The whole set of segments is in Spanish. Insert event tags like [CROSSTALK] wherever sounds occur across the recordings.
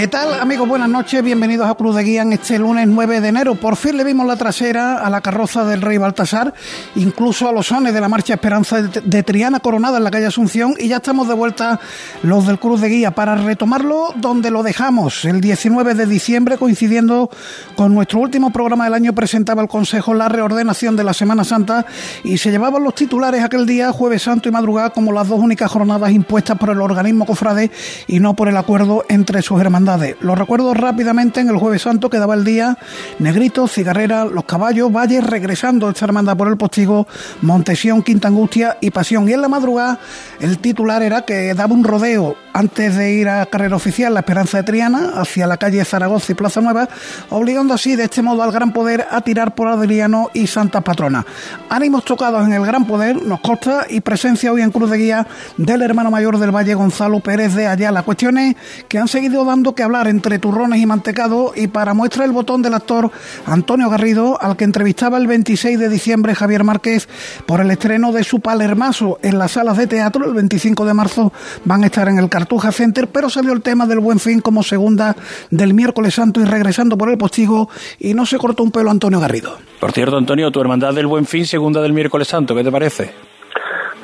¿Qué tal, amigos? Buenas noches. Bienvenidos a Cruz de Guía en este lunes 9 de enero. Por fin le vimos la trasera a la carroza del Rey Baltasar, incluso a los sones de la Marcha Esperanza de Triana Coronada en la calle Asunción. Y ya estamos de vuelta los del Cruz de Guía para retomarlo donde lo dejamos. El 19 de diciembre, coincidiendo con nuestro último programa del año, presentaba el Consejo la reordenación de la Semana Santa y se llevaban los titulares aquel día, Jueves Santo y Madrugada, como las dos únicas jornadas impuestas por el organismo cofrade y no por el acuerdo entre sus hermanos lo recuerdo rápidamente en el Jueves Santo, quedaba el día Negrito, Cigarrera, Los Caballos, Valles, regresando esta hermandad por el Postigo, Montesión, Quinta Angustia y Pasión. Y en la madrugada el titular era que daba un rodeo antes de ir a carrera oficial La Esperanza de Triana hacia la calle Zaragoza y Plaza Nueva, obligando así de este modo al Gran Poder a tirar por Adriano y Santa Patrona. Ánimos tocados en el Gran Poder, nos consta, y presencia hoy en Cruz de Guía del hermano mayor del Valle Gonzalo Pérez de Ayala. Cuestiones que han seguido dando que hablar entre turrones y mantecado y para muestra el botón del actor Antonio Garrido, al que entrevistaba el 26 de diciembre Javier Márquez por el estreno de su Palermaso en las salas de teatro. El 25 de marzo van a estar en el Cartuja Center, pero salió el tema del Buen Fin como segunda del miércoles santo y regresando por el postigo y no se cortó un pelo Antonio Garrido. Por cierto, Antonio, tu hermandad del Buen Fin, segunda del miércoles santo, ¿qué te parece?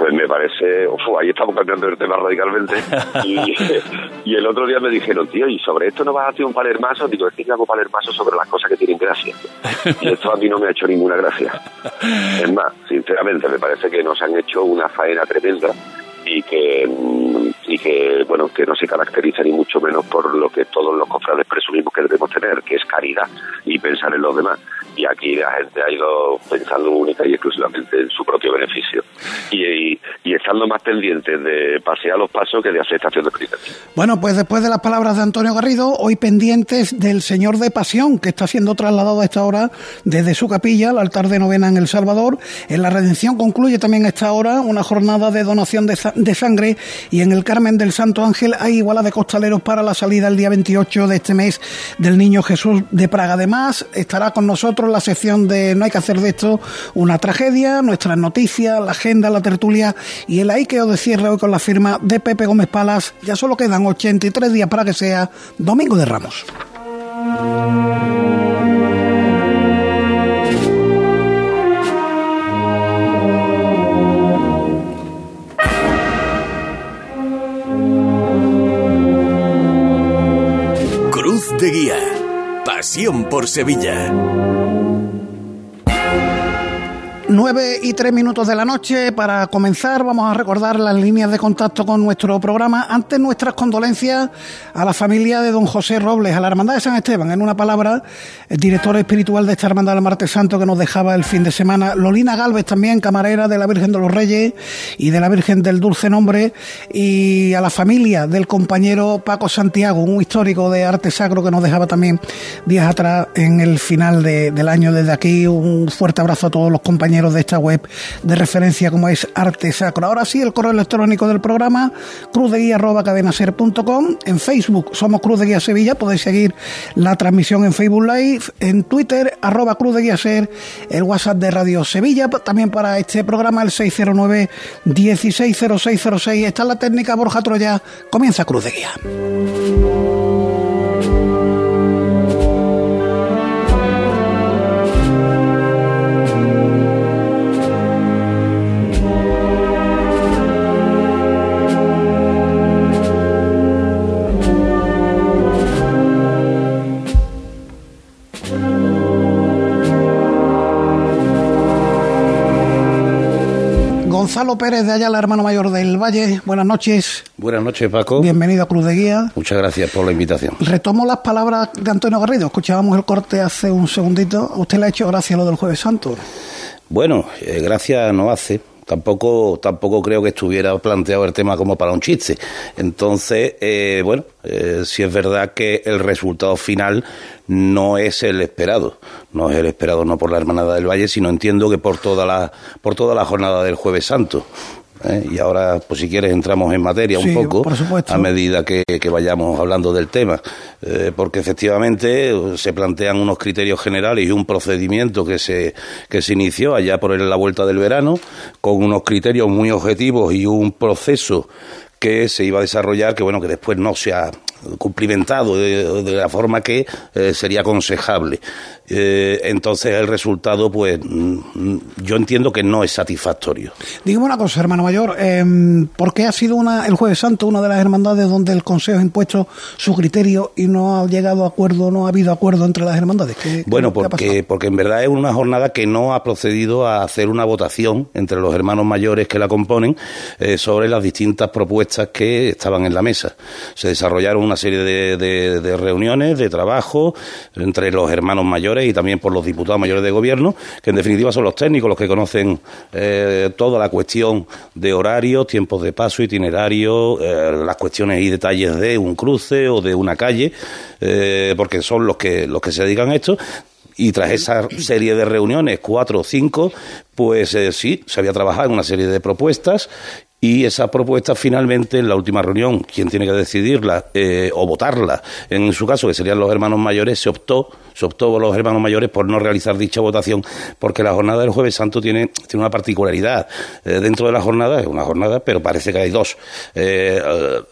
Pues me parece, uf, ahí estamos cambiando el tema radicalmente. [LAUGHS] Y, el otro día me dijeron, tío, ¿y sobre esto no vas a hacer un palermaso? Digo, es que yo hago palermaso sobre las cosas que tienen gracia. Y esto a mí no me ha hecho ninguna gracia. Es más, sinceramente, me parece que nos han hecho una faena tremenda y que mm, y que bueno que no se caracteriza ni mucho menos por lo que todos los cofrades presumimos que debemos tener que es caridad y pensar en los demás y aquí la gente ha ido pensando única y exclusivamente en su propio beneficio y, y, estando más pendientes de pasear los pasos que de hacer estación de penitencia. Bueno, pues después de las palabras de Antonio Garrido, hoy pendientes del Señor de Pasión, que está siendo trasladado a esta hora desde su capilla al altar de novena en El Salvador. En la Redención concluye también a esta hora una jornada de donación de, de sangre y en el Carmen del Santo Ángel hay iguala de costaleros para la salida el día 28 de este mes del Niño Jesús de Praga. Además, estará con nosotros la sección de No hay que hacer de esto una tragedia, nuestras noticias, la agenda, la tertulia y el Aikeo de cierre hoy con la firma de Pepe Gómez Palas. Ya solo quedan 83 días para que sea Domingo de Ramos. Guía. Pasión por Sevilla. 9 y 3 minutos de la noche. Para comenzar, vamos a recordar las líneas de contacto con nuestro programa. Antes, nuestras condolencias a la familia de don José Robles, a la Hermandad de San Esteban. En una palabra, el director espiritual de esta Hermandad del Martes Santo que nos dejaba el fin de semana. Lolina Galvez, también camarera de la Virgen de los Reyes y de la Virgen del Dulce Nombre. Y a la familia del compañero Paco Santiago, un histórico de arte sacro que nos dejaba también días atrás en el final del año. Desde aquí, un fuerte abrazo a todos los compañeros de esta web de referencia como es Arte Sacro. Ahora sí, el correo electrónico del programa, cruzdeguía.cadenaser.com. En Facebook somos Cruz de Guía Sevilla, podéis seguir la transmisión en Facebook Live. En Twitter, arroba Cruz de Guía Ser, el WhatsApp de Radio Sevilla. También para este programa, el 609 160606. Está la técnica Borja Troya. Comienza Cruz de Guía. Gonzalo Pérez de allá, el hermano mayor del Valle. Buenas noches. Buenas noches, Paco. Bienvenido a Cruz de Guía. Muchas gracias por la invitación. Retomo las palabras de Antonio Garrido. Escuchábamos el corte hace un segundito. usted le ha hecho gracia lo del Jueves Santo? Bueno, eh, gracias no hace tampoco tampoco creo que estuviera planteado el tema como para un chiste. Entonces, eh, bueno, eh, si es verdad que el resultado final no es el esperado, no es el esperado no por la Hermanada del Valle, sino entiendo que por toda la por toda la jornada del Jueves Santo. ¿eh? y ahora, pues si quieres, entramos en materia un poco a medida que, vayamos hablando del tema, eh, porque efectivamente uh, se plantean unos criterios generales y un procedimiento que se, que se inició allá por la vuelta del verano, con unos criterios muy objetivos y un proceso que se iba a desarrollar, que bueno, que después no se ha cumplimentado de, la forma que eh, sería aconsejable. Eh, entonces el resultado, pues mm, yo entiendo que no es satisfactorio. Dígame una cosa, hermano mayor, eh, ¿por qué ha sido una, el Jueves Santo una de las hermandades donde el Consejo ha impuesto su criterio y no ha llegado a acuerdo, no ha habido acuerdo entre las hermandades? bueno, porque, porque en verdad es una jornada que no ha procedido a hacer una votación entre los hermanos mayores que la componen eh, sobre las distintas propuestas que estaban en la mesa. Se desarrollaron una serie de, de reuniones, de trabajo entre los hermanos mayores y también por los diputados mayores de gobierno, que en definitiva son los técnicos los que conocen eh, toda la cuestión de horarios, tiempos de paso, itinerario, eh, las cuestiones y detalles de un cruce o de una calle, eh, porque son los que, los que se dedican a esto. Y tras esa serie de reuniones, cuatro o cinco, pues sí, se había trabajado en una serie de propuestas y esa propuesta finalmente en la última reunión, quien tiene que decidirla eh, o votarla, en su caso que serían los hermanos mayores, se optó, se optó por los hermanos mayores por no realizar dicha votación, porque la jornada del jueves santo tiene, tiene una particularidad. Eh, dentro de la jornada, es una jornada, pero parece que hay dos. Eh,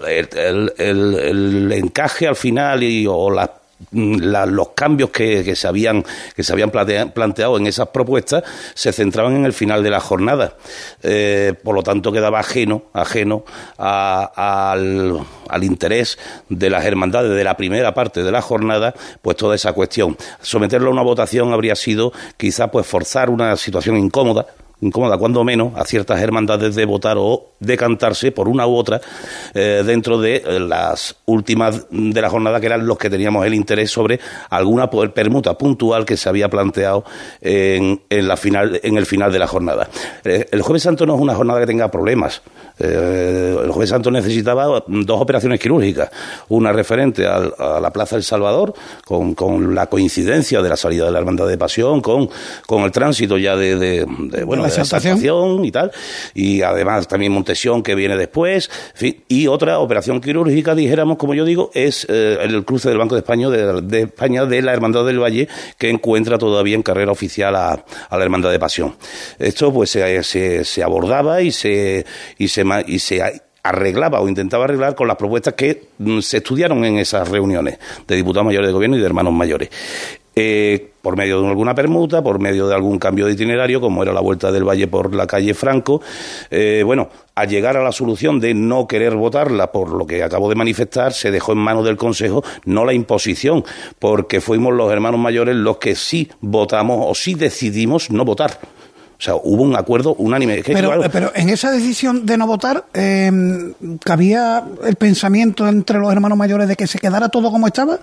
el, el, encaje al final y, o las los cambios que, se habían, que se habían planteado en esas propuestas se centraban en el final de la jornada. Eh, por lo tanto, quedaba ajeno, ajeno al, al, interés de las hermandades de la primera parte de la jornada, pues toda esa cuestión. Someterlo a una votación habría sido quizá pues forzar una situación incómoda incómoda, cuando menos, a ciertas hermandades de votar o decantarse por una u otra eh, dentro de eh, las últimas de la jornada, que eran los que teníamos el interés sobre alguna permuta puntual que se había planteado en, en, la final, en el final de la jornada. Eh, el Jueves Santo no es una jornada que tenga problemas. El Jueves Santo necesitaba dos operaciones quirúrgicas, una referente a la Plaza del Salvador, con, con, la coincidencia de la salida de la Hermandad de Pasión, con, con el tránsito ya de, de, de bueno, la y tal, y además también Montesión que viene después, y otra operación quirúrgica, dijéramos, como yo digo, es eh, el cruce del Banco de España de, España de la Hermandad del Valle, que encuentra todavía en carrera oficial a, la Hermandad de Pasión. Esto pues se, se, abordaba y se, y se, y se arreglaba o intentaba arreglar con las propuestas que mm, se estudiaron en esas reuniones de diputados mayores de gobierno y de hermanos mayores. Eh, por medio de alguna permuta, por medio de algún cambio de itinerario, como era la vuelta del Valle por la calle Franco. Eh, bueno, al llegar a la solución de no querer votarla por lo que acabo de manifestar, se dejó en manos del Consejo no la imposición, porque fuimos los hermanos mayores los que sí votamos o sí decidimos no votar. O sea, hubo un acuerdo unánime. pero, pero, en esa decisión de no votar, eh, ¿cabía el pensamiento entre los hermanos mayores de que se quedara todo como estaba?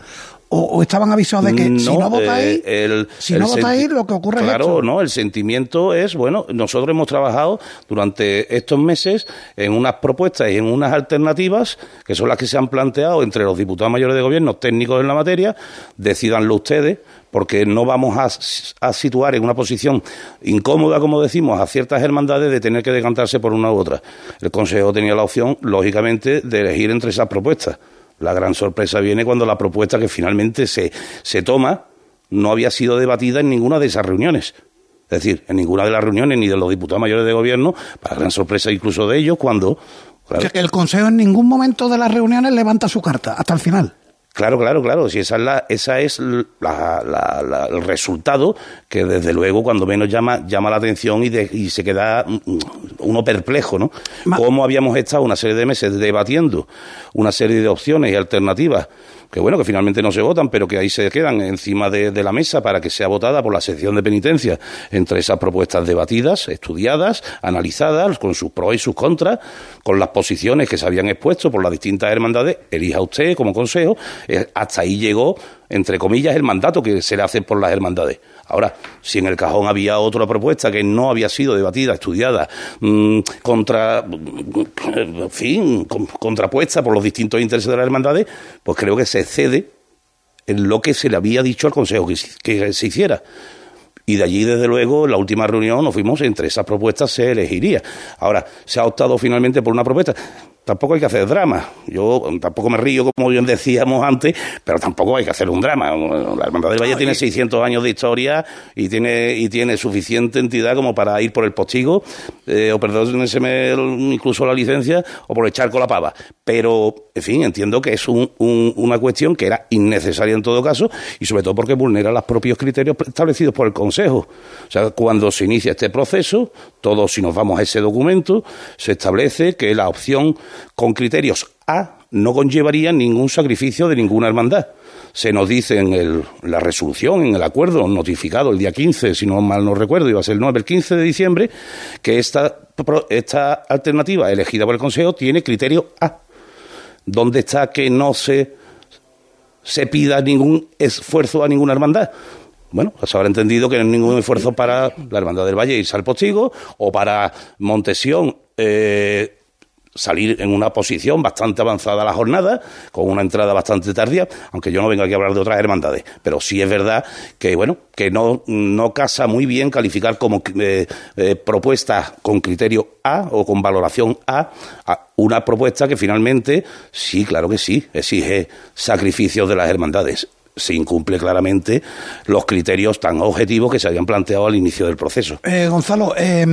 ¿O, estaban avisados de que si no votáis, eh, si no votáis lo que ocurre claro, es Claro, no, el sentimiento es, bueno, nosotros hemos trabajado durante estos meses en unas propuestas y en unas alternativas que son las que se han planteado entre los diputados mayores de gobierno técnicos en la materia, decidanlo ustedes, porque no vamos a, situar en una posición incómoda, como decimos, a ciertas hermandades de tener que decantarse por una u otra. El Consejo tenía la opción, lógicamente, de elegir entre esas propuestas. La gran sorpresa viene cuando la propuesta que finalmente se, se toma no había sido debatida en ninguna de esas reuniones. Es decir, en ninguna de las reuniones ni de los diputados mayores de gobierno, para gran sorpresa incluso de ellos, cuando... el Consejo en ningún momento de las reuniones levanta su carta, hasta el final. Claro, claro, claro. Si esa es la, esa es la, el resultado que desde luego cuando menos llama llama la atención y, y se queda mm, mm, uno perplejo, ¿no? Cómo habíamos estado una serie de meses debatiendo una serie de opciones y alternativas que bueno, que finalmente no se votan, pero que ahí se quedan encima de, la mesa para que sea votada por la sección de penitencia entre esas propuestas debatidas, estudiadas, analizadas, con sus pros y sus contras, con las posiciones que se habían expuesto por las distintas hermandades, elija usted como consejo, eh, hasta ahí llegó, entre comillas, el mandato que se le hace por las hermandades. Ahora, si en el cajón había otra propuesta que no había sido debatida, estudiada, mm, contra, en fin, contrapuesta por los distintos intereses de las hermandades, pues creo que se cede en lo que se le había dicho al Consejo que, se hiciera. Y de allí, desde luego, en la última reunión nos fuimos, entre esas propuestas se elegiría. Ahora, se ha optado finalmente por una propuesta tampoco hay que hacer drama. Yo tampoco me río, como bien decíamos antes, pero tampoco hay que hacer un drama. La Hermandad del Valle tiene 600 años de historia y tiene, y tiene suficiente entidad como para ir por el postigo, eh, o perdónenseme incluso la licencia, o por echar con la pava. Pero, en fin, entiendo que es una cuestión que era innecesaria en todo caso, y sobre todo porque vulnera los propios criterios establecidos por el Consejo. O sea, cuando se inicia este proceso, todos, si nos vamos a ese documento, se establece que la opción con criterios A no conllevaría ningún sacrificio de ninguna hermandad. Se nos dice en la resolución, en el acuerdo notificado el día 15, si no mal no recuerdo, iba a ser el 9, el 15 de diciembre, que esta, esta alternativa elegida por el Consejo tiene criterio A. ¿Dónde está que no se, se pida ningún esfuerzo a ninguna hermandad? bueno, se habrá entendido que no hay ningún esfuerzo para la Hermandad del Valle irse al postigo o para Montesión eh, salir en una posición bastante avanzada a la jornada, con una entrada bastante tardía, aunque yo no vengo aquí a hablar de otras hermandades, pero sí es verdad que, bueno, que no, no casa muy bien calificar como eh, eh, propuesta con criterio A o con valoración A, una propuesta que finalmente, sí, claro que sí, exige sacrificios de las hermandades se incumple claramente los criterios tan objetivos que se habían planteado al inicio del proceso. Eh, Gonzalo, eh,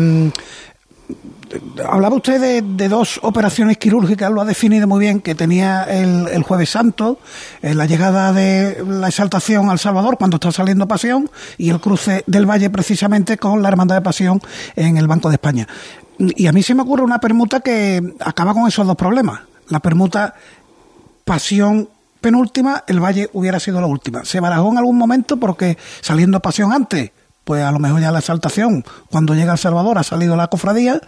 hablaba usted de, dos operaciones quirúrgicas, lo ha definido muy bien, que tenía el, Jueves Santo, eh, la llegada de la exaltación al Salvador cuando está saliendo Pasión y el cruce del Valle precisamente con la Hermandad de Pasión en el Banco de España. Y a mí se me ocurre una permuta que acaba con esos dos problemas. La permuta Pasión penúltima, el Valle hubiera sido la última. Se barajó en algún momento porque saliendo Pasión antes pues a lo mejor ya la exaltación, cuando llega El Salvador, ha salido la cofradía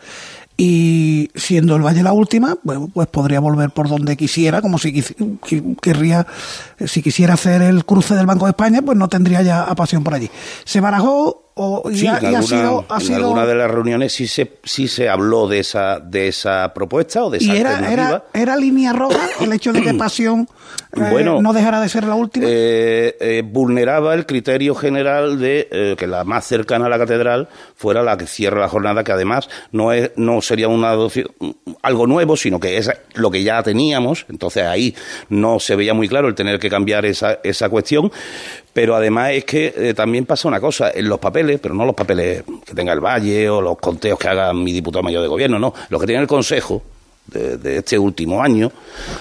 y siendo el Valle la última, bueno, pues podría volver por donde quisiera, como si si quisiera hacer el cruce del Banco de España, pues no tendría ya a pasión por allí. Se barajó o sí, en, alguna, de las reuniones sí se sí se habló de esa de esa propuesta o de esa ¿Y era, era, era línea roja el hecho de que [CLEARS THROAT] Pasión eh, no dejara de ser la última? Eh, eh, vulneraba el criterio general de que la más cercana a la catedral fuera la que cierra la jornada, que además no, es, no sería una algo nuevo, sino que es lo que ya teníamos, entonces ahí no se veía muy claro el tener que cambiar esa, esa cuestión, pero además es que también pasa una cosa, en los papeles, pero no los papeles que tenga el Valle o los conteos que haga mi diputado mayor de gobierno, no, lo que tiene el Consejo, de, este último año,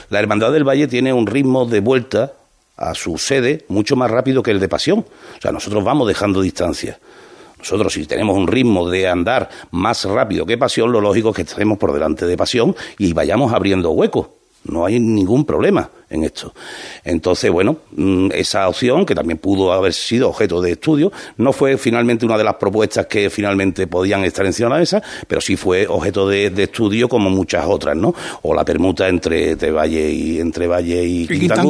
la Hermandad del Valle tiene un ritmo de vuelta a su sede mucho más rápido que el de Pasión. O sea, nosotros vamos dejando distancia. Nosotros, si tenemos un ritmo de andar más rápido que Pasión, lo lógico es que estemos por delante de Pasión y vayamos abriendo huecos. No hay ningún problema en esto. Entonces, bueno, mm, esa opción, que también pudo haber sido objeto de estudio, no fue finalmente una de las propuestas que finalmente podían estar encima de la mesa, pero sí fue objeto de, estudio como muchas otras, ¿no? O la permuta entre, Valle y entre Valle y, Quinta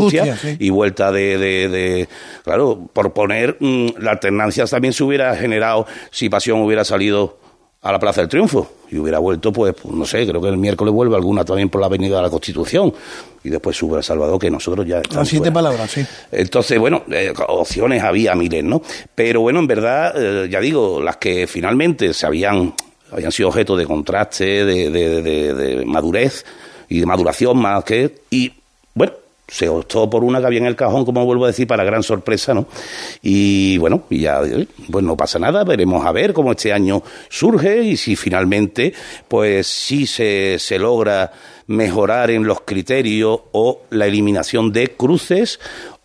y vuelta de, de, claro, por poner mm, la alternancia también se hubiera generado si Pasión hubiera salido a la Plaza del Triunfo y hubiera vuelto, pues, no sé, creo que el miércoles vuelve alguna también por la Avenida de la Constitución y después sube a Salvador, que nosotros ya estamos. Las siete palabras, sí. Entonces, bueno, eh, opciones había miles, ¿no? Pero bueno, en verdad, eh, ya digo, las que finalmente se habían, habían sido objeto de contraste, de, de, de de y de maduración más que. Y bueno, se optó por una que había en el cajón, como vuelvo a decir, para gran sorpresa, ¿no? Y bueno, y ya, pues no pasa nada, veremos a ver cómo este año surge y si finalmente, pues sí se, se logra mejorar en los criterios o la eliminación de cruces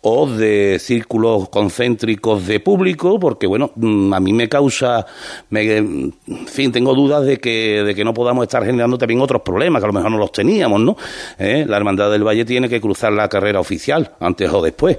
o de círculos concéntricos de público, porque bueno, mm, a mí me causa, me, en fin, tengo dudas de que, de que no podamos estar generando también otros problemas, que a lo mejor no los teníamos, ¿no? ¿Eh? La Hermandad del Valle tiene que cruzar la carrera oficial, antes o después.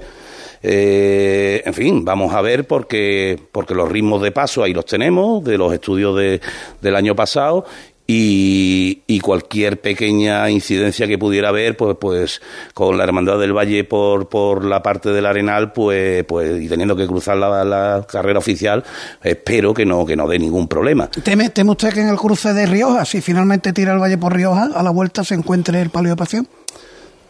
Eh, en fin, vamos a ver porque, porque los ritmos de paso ahí los tenemos, de los estudios de, del año pasado, y, cualquier pequeña incidencia que pudiera haber, pues, pues con la Hermandad del Valle por, por la parte del Arenal, pues, pues y teniendo que cruzar la, carrera oficial, espero que no, que no dé ningún problema. ¿Teme, ¿Teme usted que en el cruce de Rioja, si finalmente tira el Valle por Rioja, a la vuelta se encuentre el palio de pasión?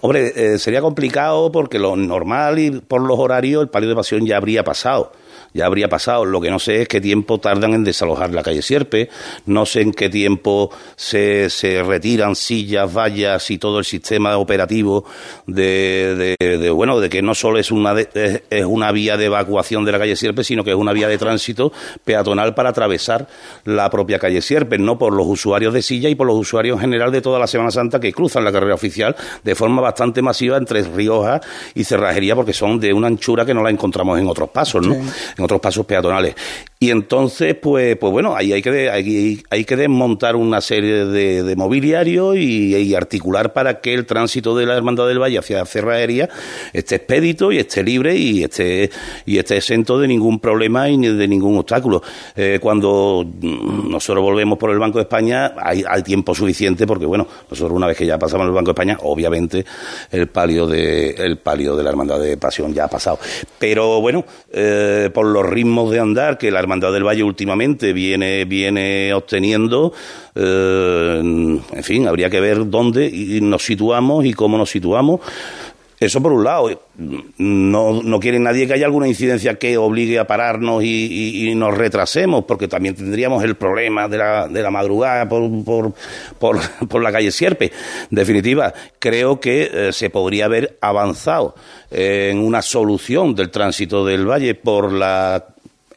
Hombre, eh, sería complicado porque lo normal y por los horarios el palio de pasión ya habría pasado ya habría pasado. Lo que no sé es qué tiempo tardan en desalojar la calle Sierpe, no sé en qué tiempo se, se retiran sillas, vallas y todo el sistema operativo de, de, bueno, de que no solo es una, es, una vía de evacuación de la calle Sierpe, sino que es una vía de tránsito peatonal para atravesar la propia calle Sierpe, no por los usuarios de silla y por los usuarios en general de toda la Semana Santa que cruzan la carrera oficial de forma bastante masiva entre Rioja y Cerrajería, porque son de una anchura que no la encontramos en otros pasos, ¿no? Otros pasos peatonales. Y entonces, pues, pues bueno, ahí hay que, hay, hay que desmontar una serie de, mobiliario y, articular para que el tránsito de la Hermandad del Valle hacia Cerraería esté expedito y esté libre y esté, y esté exento de ningún problema y de ningún obstáculo. Eh, cuando nosotros volvemos por el Banco de España, hay, hay, tiempo suficiente porque, bueno, nosotros una vez que ya pasamos el Banco de España, obviamente el palio de, el palio de la Hermandad de Pasión ya ha pasado. Pero bueno, eh, por los ritmos de andar que la Hermandad del Valle últimamente viene, viene obteniendo. Eh, en fin, habría que ver dónde nos situamos y cómo nos situamos. Eso por un lado. No, no quiere nadie que haya alguna incidencia que obligue a pararnos y, nos retrasemos, porque también tendríamos el problema de la, de la madrugada por, por, por, [LAUGHS] la calle Sierpe. En definitiva, creo que eh, se podría haber avanzado en una solución del tránsito del valle por la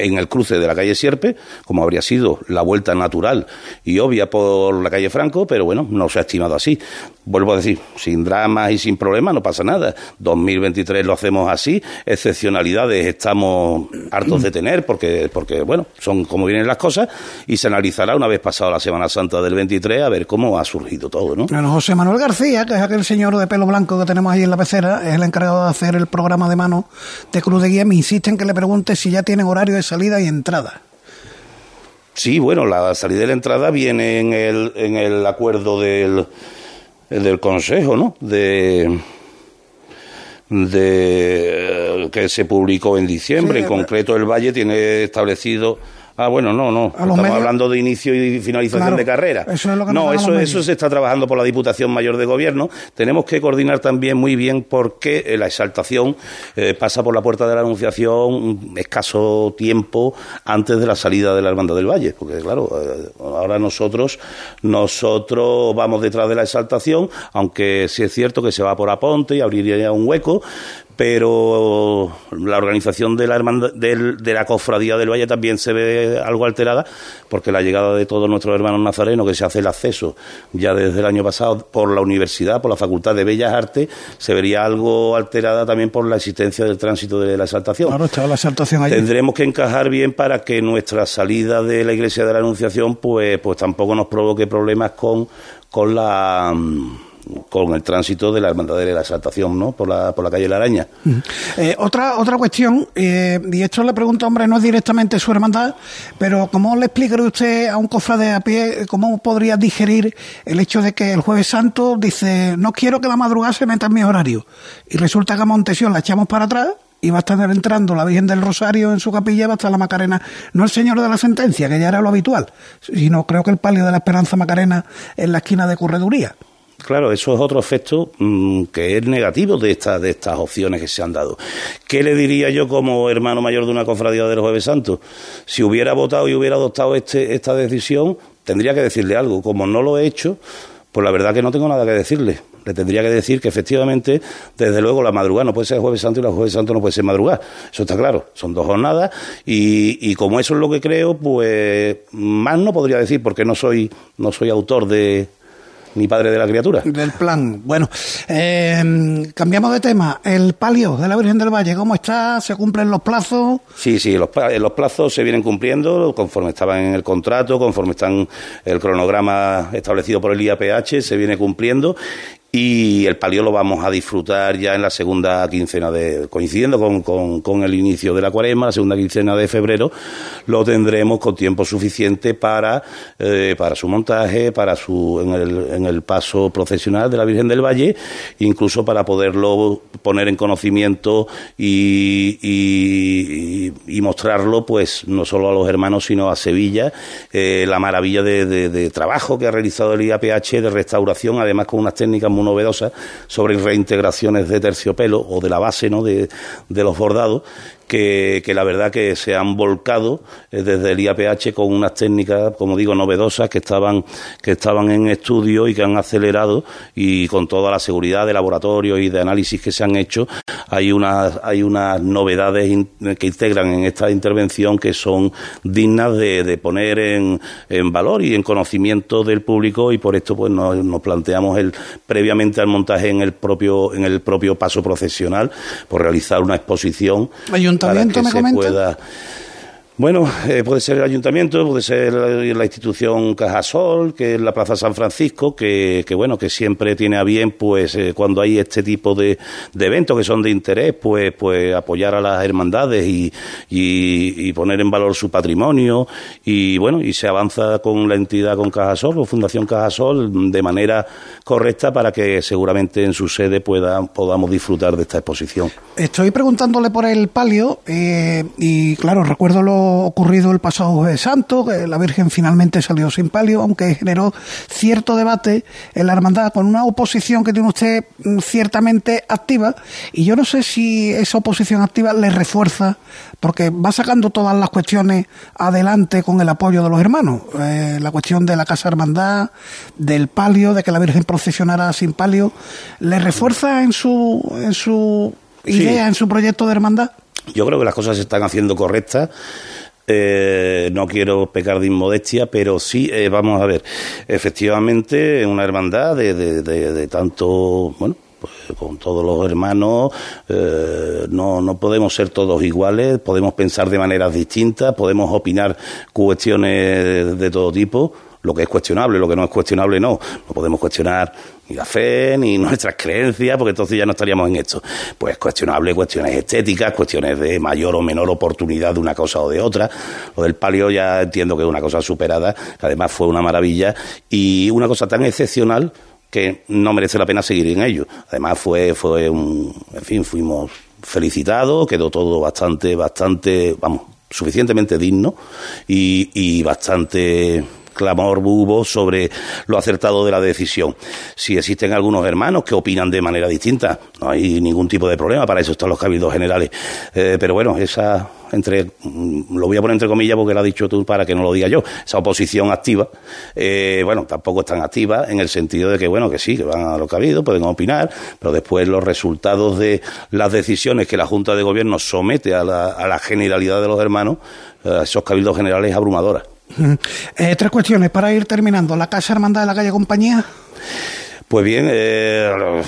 en el cruce de la calle Sierpe, como habría sido la vuelta natural y obvia por la calle Franco, pero bueno, no se ha estimado así. Vuelvo a decir, sin dramas y sin problemas, no pasa nada. 2023 lo hacemos así, excepcionalidades estamos hartos de tener porque, porque bueno, son como vienen las cosas y se analizará una vez pasada la Semana Santa del 23 a ver cómo ha surgido todo, ¿no? Bueno, José Manuel García, que es aquel señor de pelo blanco que tenemos ahí en la pecera, es el encargado de hacer el programa de mano de Cruz de Guía, me insiste en que le pregunte si ya tienen horario de salida y entrada. Sí, bueno, la salida y la entrada viene en el, en el acuerdo del, del Consejo, ¿no? De, de que se publicó en diciembre. en concreto, el Valle tiene establecido Ah, bueno, no, no. Estamos hablando de inicio y finalización de carrera. Eso es lo que no, eso, eso se está trabajando por la Diputación Mayor de Gobierno. Tenemos que coordinar también muy bien porque eh, la exaltación eh, pasa por la puerta de la Anunciación un escaso tiempo antes de la salida de la Hermandad del Valle. Porque, claro, eh, ahora nosotros, nosotros vamos detrás de la exaltación, aunque sí es cierto que se va por Aponte y abriría un hueco, pero la organización de la, de, la cofradía del Valle también se ve algo alterada, porque la llegada de todos nuestros hermanos nazarenos, que se hace el acceso ya desde el año pasado por la universidad, por la Facultad de Bellas Artes, se vería algo alterada también por la existencia del tránsito de la exaltación. Claro, estaba la exaltación allí. Tendremos que encajar bien para que nuestra salida de la iglesia de la Anunciación, pues, pues tampoco nos provoque problemas con, con la con el tránsito de la Hermandad de la Exaltación, ¿no? Por la, por la calle La Araña. Eh, otra, otra cuestión, eh, y esto le pregunto, hombre, no es directamente su hermandad, pero ¿cómo le explicaría usted a un cofrade a pie, cómo podría digerir el hecho de que el Jueves Santo dice, no quiero que la madrugada se meta en mi horario, y resulta que a Montesión la echamos para atrás, y va a estar entrando la Virgen del Rosario en su capilla, va a estar la Macarena, no el Señor de la Sentencia, que ya era lo habitual, sino creo que el palio de la Esperanza Macarena en la esquina de Correduría. Claro, eso es otro efecto mm, que es negativo de, estas de estas opciones que se han dado. ¿Qué le diría yo como hermano mayor de una cofradía de los Jueves Santos? Si hubiera votado y hubiera adoptado este, esta decisión, tendría que decirle algo. Como no lo he hecho, pues la verdad que no tengo nada que decirle. Le tendría que decir que efectivamente, desde luego, la madrugada no puede ser Jueves Santo y la Jueves Santo no puede ser madrugada. Eso está claro. Son dos jornadas y, y como eso es lo que creo, pues más no podría decir porque no soy, no soy autor de, ni padre de la criatura. Del plan. Bueno, eh, cambiamos de tema. El palio de la Virgen del Valle, ¿cómo está? ¿Se cumplen los plazos? Sí, sí, los, los plazos se vienen cumpliendo conforme estaban en el contrato, conforme están el cronograma establecido por el IAPH, se viene cumpliendo y el palio lo vamos a disfrutar ya en la segunda quincena de coincidiendo con, con, el inicio de la cuaresma la segunda quincena de febrero lo tendremos con tiempo suficiente para eh, para su montaje para su en el, en el paso procesional de la Virgen del Valle incluso para poderlo poner en conocimiento y, y, mostrarlo pues no solo a los hermanos sino a Sevilla eh, la maravilla de, de, trabajo que ha realizado el IAPH de restauración además con unas técnicas muy muy novedosa sobre reintegraciones de terciopelo o de la base ¿no? de, de los bordados que, la verdad que se han volcado eh, desde el IAPH con unas técnicas, como digo, novedosas que estaban, que estaban en estudio y que han acelerado y con toda la seguridad de laboratorio y de análisis que se han hecho, hay unas, hay unas novedades que integran en esta intervención que son dignas de, poner en, en, valor y en conocimiento del público y por esto pues nos, nos, planteamos el previamente al montaje en el propio en el propio paso procesional por realizar una exposición para que se pueda bueno, eh, puede ser el ayuntamiento, puede ser la, institución Cajasol, que es la Plaza San Francisco, que, bueno, que siempre tiene a bien, pues, eh, cuando hay este tipo de, eventos que son de interés, pues, pues apoyar a las hermandades y, y, poner en valor su patrimonio y bueno, y se avanza con la entidad con Cajasol o Fundación Cajasol de manera correcta para que seguramente en su sede pueda, podamos disfrutar de esta exposición. Estoy preguntándole por el palio eh, y claro, recuerdo lo ocurrido el pasado jueves santo, que la Virgen finalmente salió sin palio, aunque generó cierto debate en la hermandad con una oposición que tiene usted mm, ciertamente activa, y yo no sé si esa oposición activa le refuerza, porque va sacando todas las cuestiones adelante con el apoyo de los hermanos, eh, la cuestión de la casa hermandad, del palio, de que la Virgen procesionara sin palio, ¿le refuerza en su, en su idea, en su proyecto de hermandad? Yo creo que las cosas se están haciendo correctas. Eh, no quiero pecar de inmodestia, pero sí, eh, vamos a ver, efectivamente, una hermandad de, de, tanto, bueno, pues, con todos los hermanos, eh, no, no podemos ser todos iguales, podemos pensar de maneras distintas, podemos opinar cuestiones de todo tipo lo que es cuestionable, lo que no es cuestionable no. No podemos cuestionar ni la fe, ni [LAUGHS] nuestras creencias, porque entonces ya no estaríamos en esto. Pues cuestionable cuestiones estéticas, cuestiones de mayor o menor oportunidad de una cosa o de otra. Lo del palio ya entiendo que es una cosa superada, que además fue una maravilla, y una cosa tan excepcional que no merece la pena seguir en ello. Además fue, fue un, en fin, fuimos felicitados, quedó todo bastante, bastante, vamos, suficientemente digno y, y bastante clamor hubo sobre lo acertado de la decisión. Si existen algunos hermanos que opinan de manera distinta, no hay ningún tipo de problema, para eso están los cabildos generales. Eh, pero bueno, esa entre mm, lo voy a poner entre comillas porque lo has dicho tú para que no lo diga yo, esa oposición activa, eh, bueno, tampoco es tan activa en el sentido de que, bueno, que sí, que van a los cabildos, pueden opinar, pero después los resultados de las decisiones que la Junta de Gobierno somete a la, a la generalidad de los hermanos, eh, esos cabildos generales abrumadoras. Eh, tres cuestiones para ir terminando. La Casa Hermandad de la Calle Compañía. Pues bien, eh,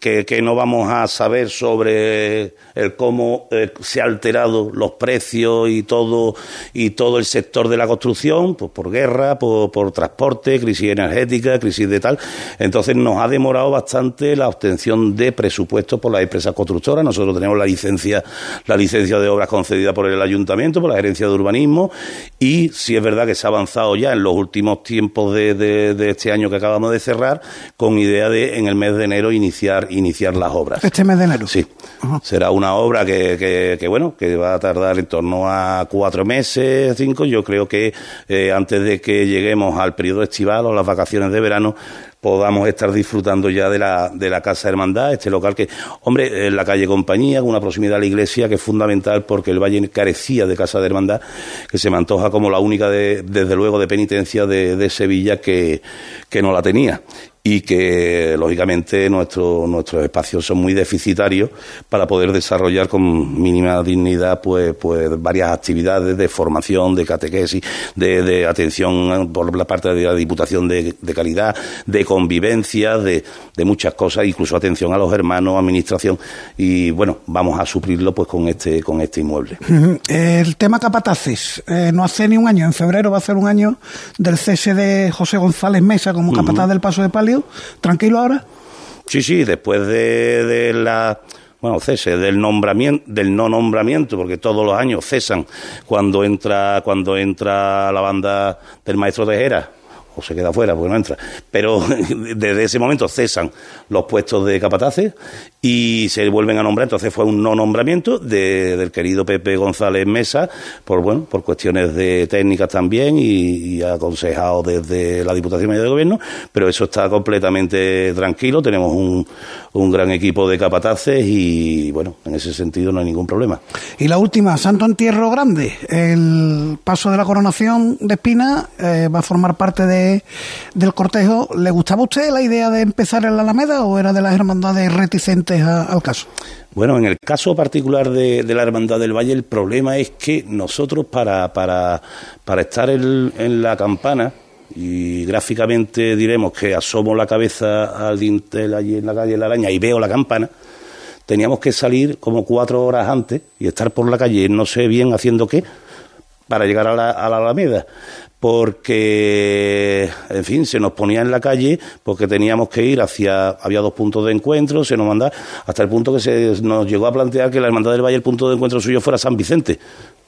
que, no vamos a saber sobre el cómo eh, se han alterado los precios y todo y todo el sector de la construcción, pues por guerra, por, por transporte, crisis energética, crisis de tal. Entonces nos ha demorado bastante la obtención de presupuestos por las empresas constructoras. Nosotros tenemos la licencia, la licencia de obras concedida por el ayuntamiento, por la gerencia de urbanismo, y si es verdad que se ha avanzado ya en los últimos tiempos de, de este año que acabamos de cerrar con idea de en el mes de enero iniciar iniciar las obras. Este mes de enero. Sí. Será una obra que, que, bueno que va a tardar en torno a cuatro meses, cinco. Yo creo que eh, antes de que lleguemos al periodo estival o las vacaciones de verano podamos estar disfrutando ya de la, de la Casa Hermandad, este local que, hombre, en la calle Compañía, con una proximidad a la iglesia que es fundamental porque el Valle carecía de Casa de Hermandad, que se me antoja como la única, de, desde luego, de penitencia de, de Sevilla que, que no la tenía y que lógicamente nuestro, nuestros espacios son muy deficitarios para poder desarrollar con mínima dignidad pues, pues varias actividades de formación, de catequesis, de, de atención por la parte de la Diputación de, de calidad, de convivencia, de, de, muchas cosas, incluso atención a los hermanos, administración. Y bueno, vamos a suplirlo pues con este, con este inmueble. El tema capataces, eh, no hace ni un año, en febrero va a ser un año del cese de José González Mesa como capataz del Paso de ¿Tranquilo ahora? Sí, sí, después de, la bueno, cese del nombramiento, del no nombramiento, porque todos los años cesan cuando entra, cuando entra la banda del maestro Tejera o se queda fuera porque no entra. Pero [LAUGHS] desde ese momento cesan los puestos de capataces y se vuelven a nombrar. Entonces fue un no nombramiento del querido Pepe González Mesa, por bueno, por cuestiones de técnicas también y, aconsejado desde la Diputación Media de Gobierno, pero eso está completamente tranquilo. Tenemos un, un gran equipo de capataces y bueno, en ese sentido no hay ningún problema. Y la última, Santo Entierro Grande, el paso de la coronación de Espina eh, va a formar parte de, del cortejo. ¿Le gustaba a usted la idea de empezar en la Alameda o era de las hermandades reticentes al caso? Bueno, en el caso particular de, la Hermandad del Valle, el problema es que nosotros para, para, para estar en, la campana, y gráficamente diremos que asomo la cabeza al dintel allí en la calle de la araña y veo la campana, teníamos que salir como cuatro horas antes y estar por la calle, no sé bien haciendo qué, para llegar a la, a la Alameda porque, en fin, se nos ponía en la calle porque teníamos que ir hacia, había dos puntos de encuentro, se nos mandaba, hasta el punto que se nos llegó a plantear que la Hermandad del Valle, punto de encuentro suyo fuera San Vicente,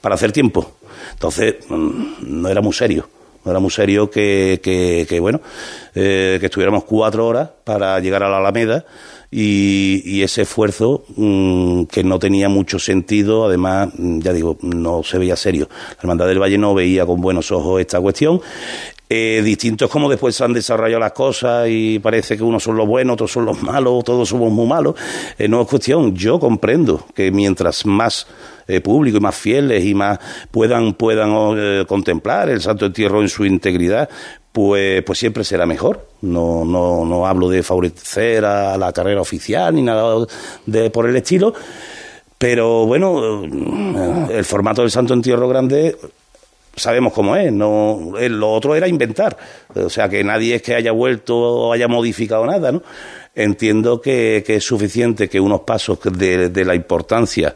para hacer tiempo. Entonces, mm, no era muy serio. No era muy serio que, que, que bueno, eh, que estuviéramos cuatro horas para llegar a la Alameda y, ese esfuerzo mm, que no tenía mucho sentido, además, mm, ya digo, no se veía serio. La Hermandad del Valle no veía con buenos ojos esta cuestión. Eh, distinto es como después se han desarrollado las cosas y parece que unos son los buenos, otros son los malos, [LAUGHS] todos somos muy malos. Eh, no es cuestión, yo comprendo que mientras más eh, público y más fieles y más puedan, puedan contemplar el Santo Entierro en su integridad, pues, pues siempre será mejor. No, no, no hablo de favorecer a la carrera oficial ni nada de por el estilo. Pero bueno, el formato del Santo Entierro Grande sabemos cómo es. No, lo otro era inventar. O sea, que nadie es que haya vuelto o haya modificado nada, ¿no? entiendo que, es suficiente que unos pasos de, la importancia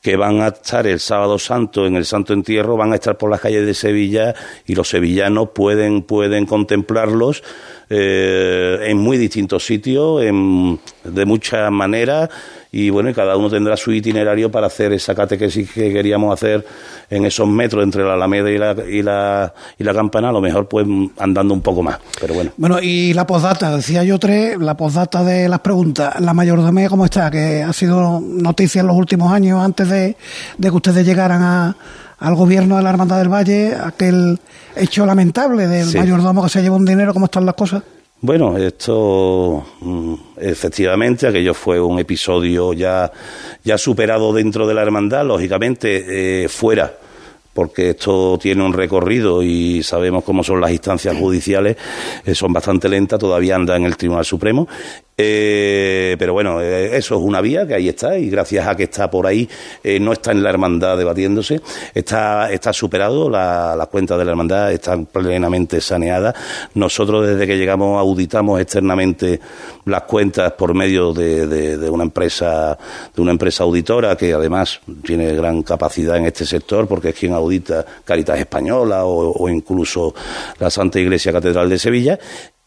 que van a estar el sábado santo en el Santo Entierro van a estar por las calles de Sevilla y los sevillanos pueden, pueden contemplarlos eh, en muy distintos sitios, en, de muchas maneras y bueno, y cada uno tendrá su itinerario para hacer esa catequesis que queríamos hacer en esos metros entre la Alameda y la, y la, y la Campana, a lo mejor pues andando un poco más, pero bueno. Bueno, y la postdata, decía yo tres, la postdata de las preguntas, la mayordomía, ¿cómo está? Que ha sido noticia en los últimos años antes de, que ustedes llegaran a, al gobierno de la Hermandad del Valle, aquel hecho lamentable del mayordomo que se llevó un dinero, ¿cómo están las cosas? Bueno, esto mm, efectivamente, aquello fue un episodio ya, ya superado dentro de la hermandad, lógicamente eh, fuera porque esto tiene un recorrido y sabemos cómo son las instancias judiciales, eh, son bastante lentas, todavía anda en el Tribunal Supremo eh, pero bueno, eh, eso es una vía que ahí está y gracias a que está por ahí, eh, no está en la hermandad debatiéndose, está, está superado, las la cuentas de la hermandad están plenamente saneadas. Nosotros desde que llegamos auditamos externamente las cuentas por medio de, de, una empresa, de una empresa auditora que además tiene gran capacidad en este sector porque es quien audita Caritas Española o, o incluso la Santa Iglesia Catedral de Sevilla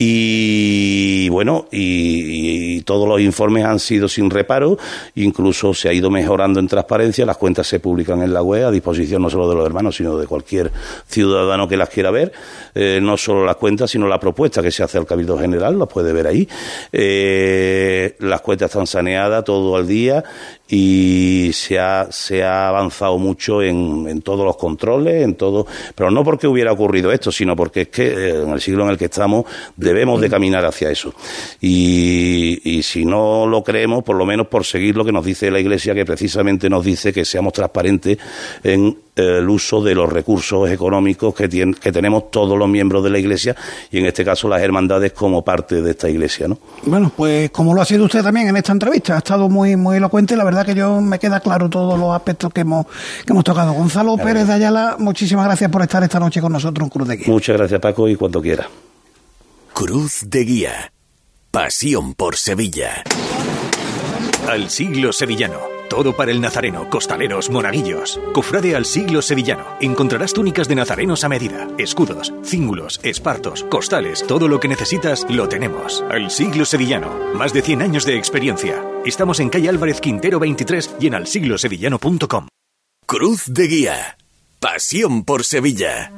y bueno, y, todos los informes han sido sin reparo, incluso se ha ido mejorando en transparencia, las cuentas se publican en la web a disposición no solo de los hermanos, sino de cualquier ciudadano que las quiera ver, eh, no solo las cuentas, sino la propuesta que se hace al Cabildo General, las puede ver ahí. Eh, las cuentas están saneadas todo al día y se ha, se ha avanzado mucho en, en, todos los controles, en todo, pero no porque hubiera ocurrido esto, sino porque es que eh, en el siglo en el que estamos debemos de caminar hacia eso. Y, y si no lo creemos, por lo menos por seguir lo que nos dice la Iglesia, que precisamente nos dice que seamos transparentes en el uso de los recursos económicos que, que tenemos todos los miembros de la Iglesia y en este caso las hermandades como parte de esta Iglesia. ¿no? Bueno, pues como lo ha sido usted también en esta entrevista, ha estado muy, muy elocuente, la verdad que yo me queda claro todos los aspectos que hemos, que hemos tocado. Gonzalo Pérez de Ayala, muchísimas gracias por estar esta noche con nosotros en Cruz de Guía. Muchas gracias Paco y cuando quiera. Cruz de Guía. Pasión por Sevilla. Al siglo sevillano todo para el nazareno, costaleros, monaguillos. Cofrade al siglo sevillano. Encontrarás túnicas de nazarenos a medida, escudos, cíngulos, espartos, costales, todo lo que necesitas lo tenemos. Al siglo sevillano. Más de 100 años de experiencia. Estamos en calle Álvarez Quintero 23 y en alsiglosevillano.com. Cruz de Guía. Pasión por Sevilla.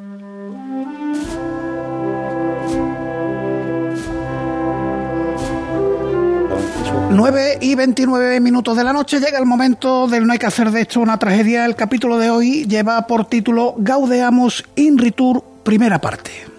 9 y 29 minutos de la noche llega el momento del No hay que hacer de esto una tragedia. El capítulo de hoy lleva por título Gaudeamos in ritur, primera parte.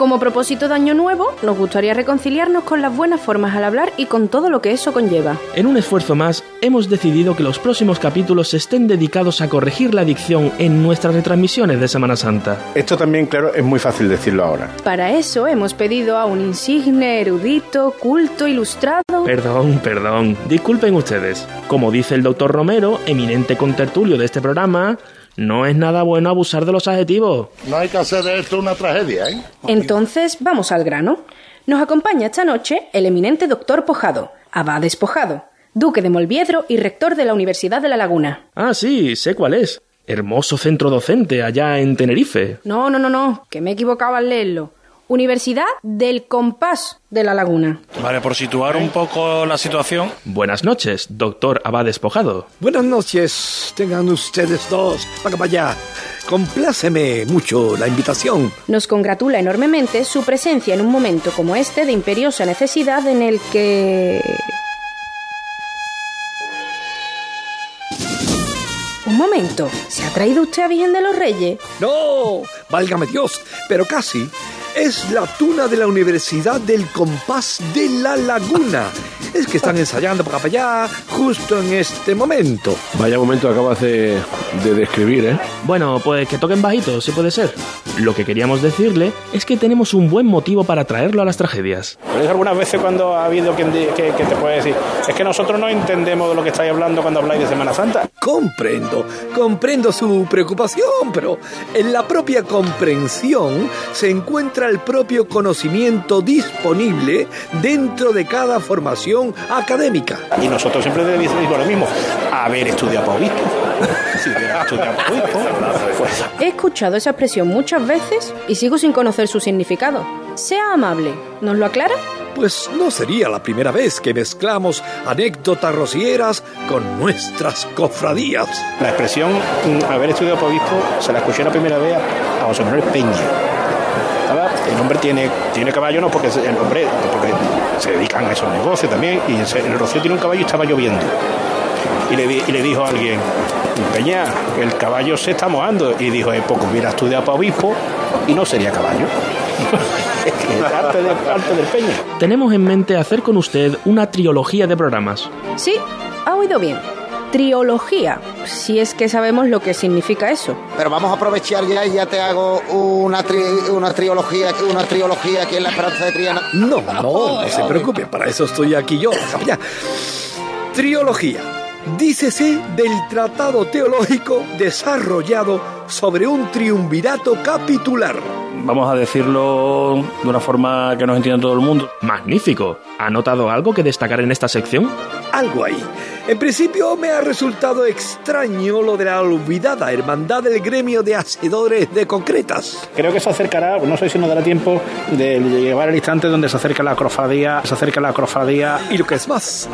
Como propósito de Año Nuevo, nos gustaría reconciliarnos con las buenas formas al hablar y con todo lo que eso conlleva. En un esfuerzo más, hemos decidido que los próximos capítulos estén dedicados a corregir la dicción en nuestras retransmisiones de Semana Santa. Esto también, claro, es muy fácil decirlo ahora. Para eso hemos pedido a un insigne, erudito, culto, ilustrado. Perdón, perdón. Disculpen ustedes. Como dice el doctor Romero, eminente contertulio de este programa, no es nada bueno abusar de los adjetivos. No hay que hacer de esto una tragedia, ¿eh? Entonces, vamos al grano. Nos acompaña esta noche el eminente doctor Pojado, abad despojado, duque de Molviedro y rector de la Universidad de La Laguna. Ah, sí, sé cuál es. Hermoso centro docente allá en Tenerife. No, no, no, no, que me he equivocado al leerlo. Universidad del Compás de La Laguna. Vale, por situar un poco la situación. Buenas noches, doctor Abad Despojado. Buenas noches, tengan ustedes dos. Para para allá. Compláceme mucho la invitación. Nos congratula enormemente su presencia en un momento como este de imperiosa necesidad en el que... Un momento, ¿se ha traído usted a Virgen de los Reyes? No, válgame Dios, pero casi. Es la tuna de la Universidad del Compás de la Laguna. Es que están ensayando para allá justo en este momento. Vaya momento acabas de, de describir, ¿eh? Bueno, pues que toquen bajito, si puede ser. Lo que queríamos decirle es que tenemos un buen motivo para traerlo a las tragedias. Pero es algunas veces cuando ha habido quien que, que te puede decir, es que nosotros no entendemos de lo que estáis hablando cuando habláis de Semana Santa. Comprendo, comprendo su preocupación, pero en la propia comprensión se encuentra el propio conocimiento disponible dentro de cada formación académica. Y nosotros siempre decimos lo mismo, haber estudiado para obispo. [LAUGHS] Si hubiera estudiado para obispo, pues He escuchado esa expresión muchas veces y sigo sin conocer su significado. Sea amable, ¿nos lo aclara? Pues no sería la primera vez que mezclamos anécdotas rocieras con nuestras cofradías. la expresión mm, haber estudiado para obispo se la escuché la primera vez a, a José Manuel Peña. ¿Verdad? El hombre tiene, tiene caballo, no porque se- el hombre porque se dedican a esos negocios también, y se- el Rocío tiene un caballo y estaba lloviendo. Y le, y le dijo a alguien, Peña, el caballo se está mojando. Y dijo, eh, pues hubiera estudiado para obispo y no sería caballo. [LAUGHS] Es arte, de- arte del Peña. Tenemos en mente hacer con usted una trilogía de programas. Sí, ha oído bien. Triología, si es que sabemos lo que significa eso. Pero vamos a aprovechar ya y ya te hago una, tri- una trilogía, una trilogía aquí en la Esperanza de Triana. No, no, no se preocupe, para eso estoy aquí yo. Ya. Triología. Dícese del tratado teológico desarrollado sobre un triunvirato capitular. Vamos a decirlo de una forma que nos entienda todo el mundo. Magnífico. ¿Ha notado algo que destacar en esta sección? Algo ahí. En principio me ha resultado extraño lo de la olvidada hermandad del gremio de hacedores de concretas. Creo que se acercará, no sé si nos dará tiempo de llevar el instante donde se acerca la cofradía, se acerca la cofradía Y lo que es más,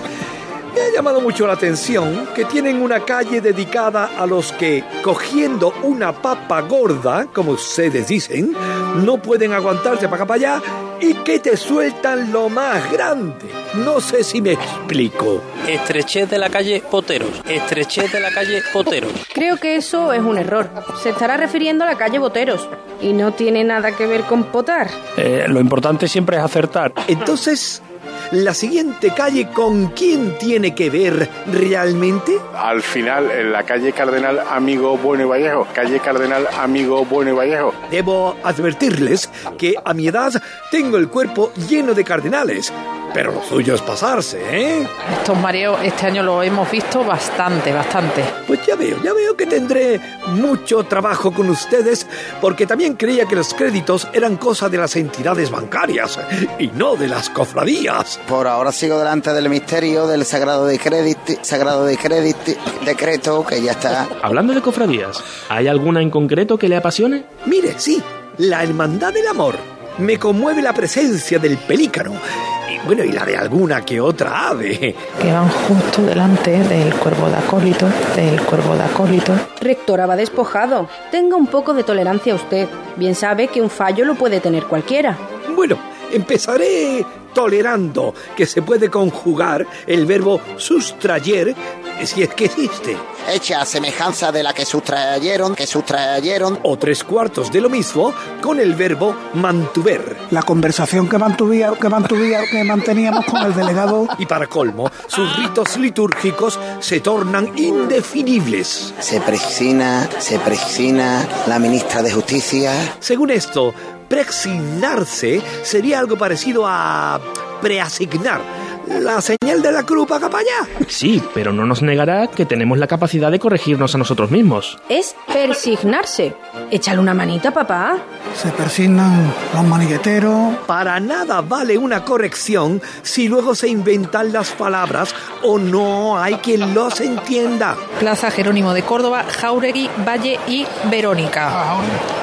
me ha llamado mucho la atención que tienen una calle dedicada a los que, cogiendo una papa gorda, como ustedes dicen, no pueden aguantarse para acá para allá y que te sueltan lo más grande. No sé si me explico. Estrechez de la calle Poteros. Estrechez de la calle Poteros. Creo que eso es un error. Se estará refiriendo a la calle Boteros y no tiene nada que ver con potar. Eh, lo importante siempre es acertar. Entonces, la siguiente calle, ¿con quién tiene que ver realmente? Al final, en la calle Cardenal Amigo Bueno y Vallejo, calle Cardenal Amigo Bueno y Vallejo, Debo advertirles que a mi edad tengo el cuerpo lleno de cardenales, pero lo suyo es pasarse, ¿eh? Estos mareos este año lo hemos visto bastante, bastante. Pues ya veo, ya veo que tendré mucho trabajo con ustedes, porque también creía que los créditos eran cosa de las entidades bancarias y no de las cofradías. Por ahora sigo delante del misterio del sagrado de crédito, sagrado de crédito, decreto que ya está. Hablando de cofradías, ¿hay alguna en concreto que le apasione? Mire, sí, la hermandad del amor. Me conmueve la presencia del pelícano. Bueno, y la de alguna que otra ave. Que van justo delante del cuervo de acólito, del cuervo de acólito. Rectora va despojado. Tenga un poco de tolerancia usted. Bien sabe que un fallo lo puede tener cualquiera. Bueno, Empezaré tolerando que se puede conjugar el verbo sustrayer si es que existe. Hecha a semejanza de la que sustrayeron, que sustrayeron. O tres cuartos de lo mismo con el verbo mantuver. La conversación que, mantuvía, que, mantuvía, que manteníamos con el delegado. Y para colmo, sus ritos litúrgicos se tornan indefinibles. Se presina, se presina la ministra de Justicia. Según esto, preasignarse sería algo parecido a preasignar. La señal de la cruz para allá. Sí, pero no nos negará que tenemos la capacidad de corregirnos a nosotros mismos. Es persignarse. Échale una manita, papá. Se persignan los manigueteros. Para nada vale una corrección si luego se inventan las palabras o no hay quien los entienda. Plaza Jerónimo de Córdoba, Jauregui, Valle y Verónica.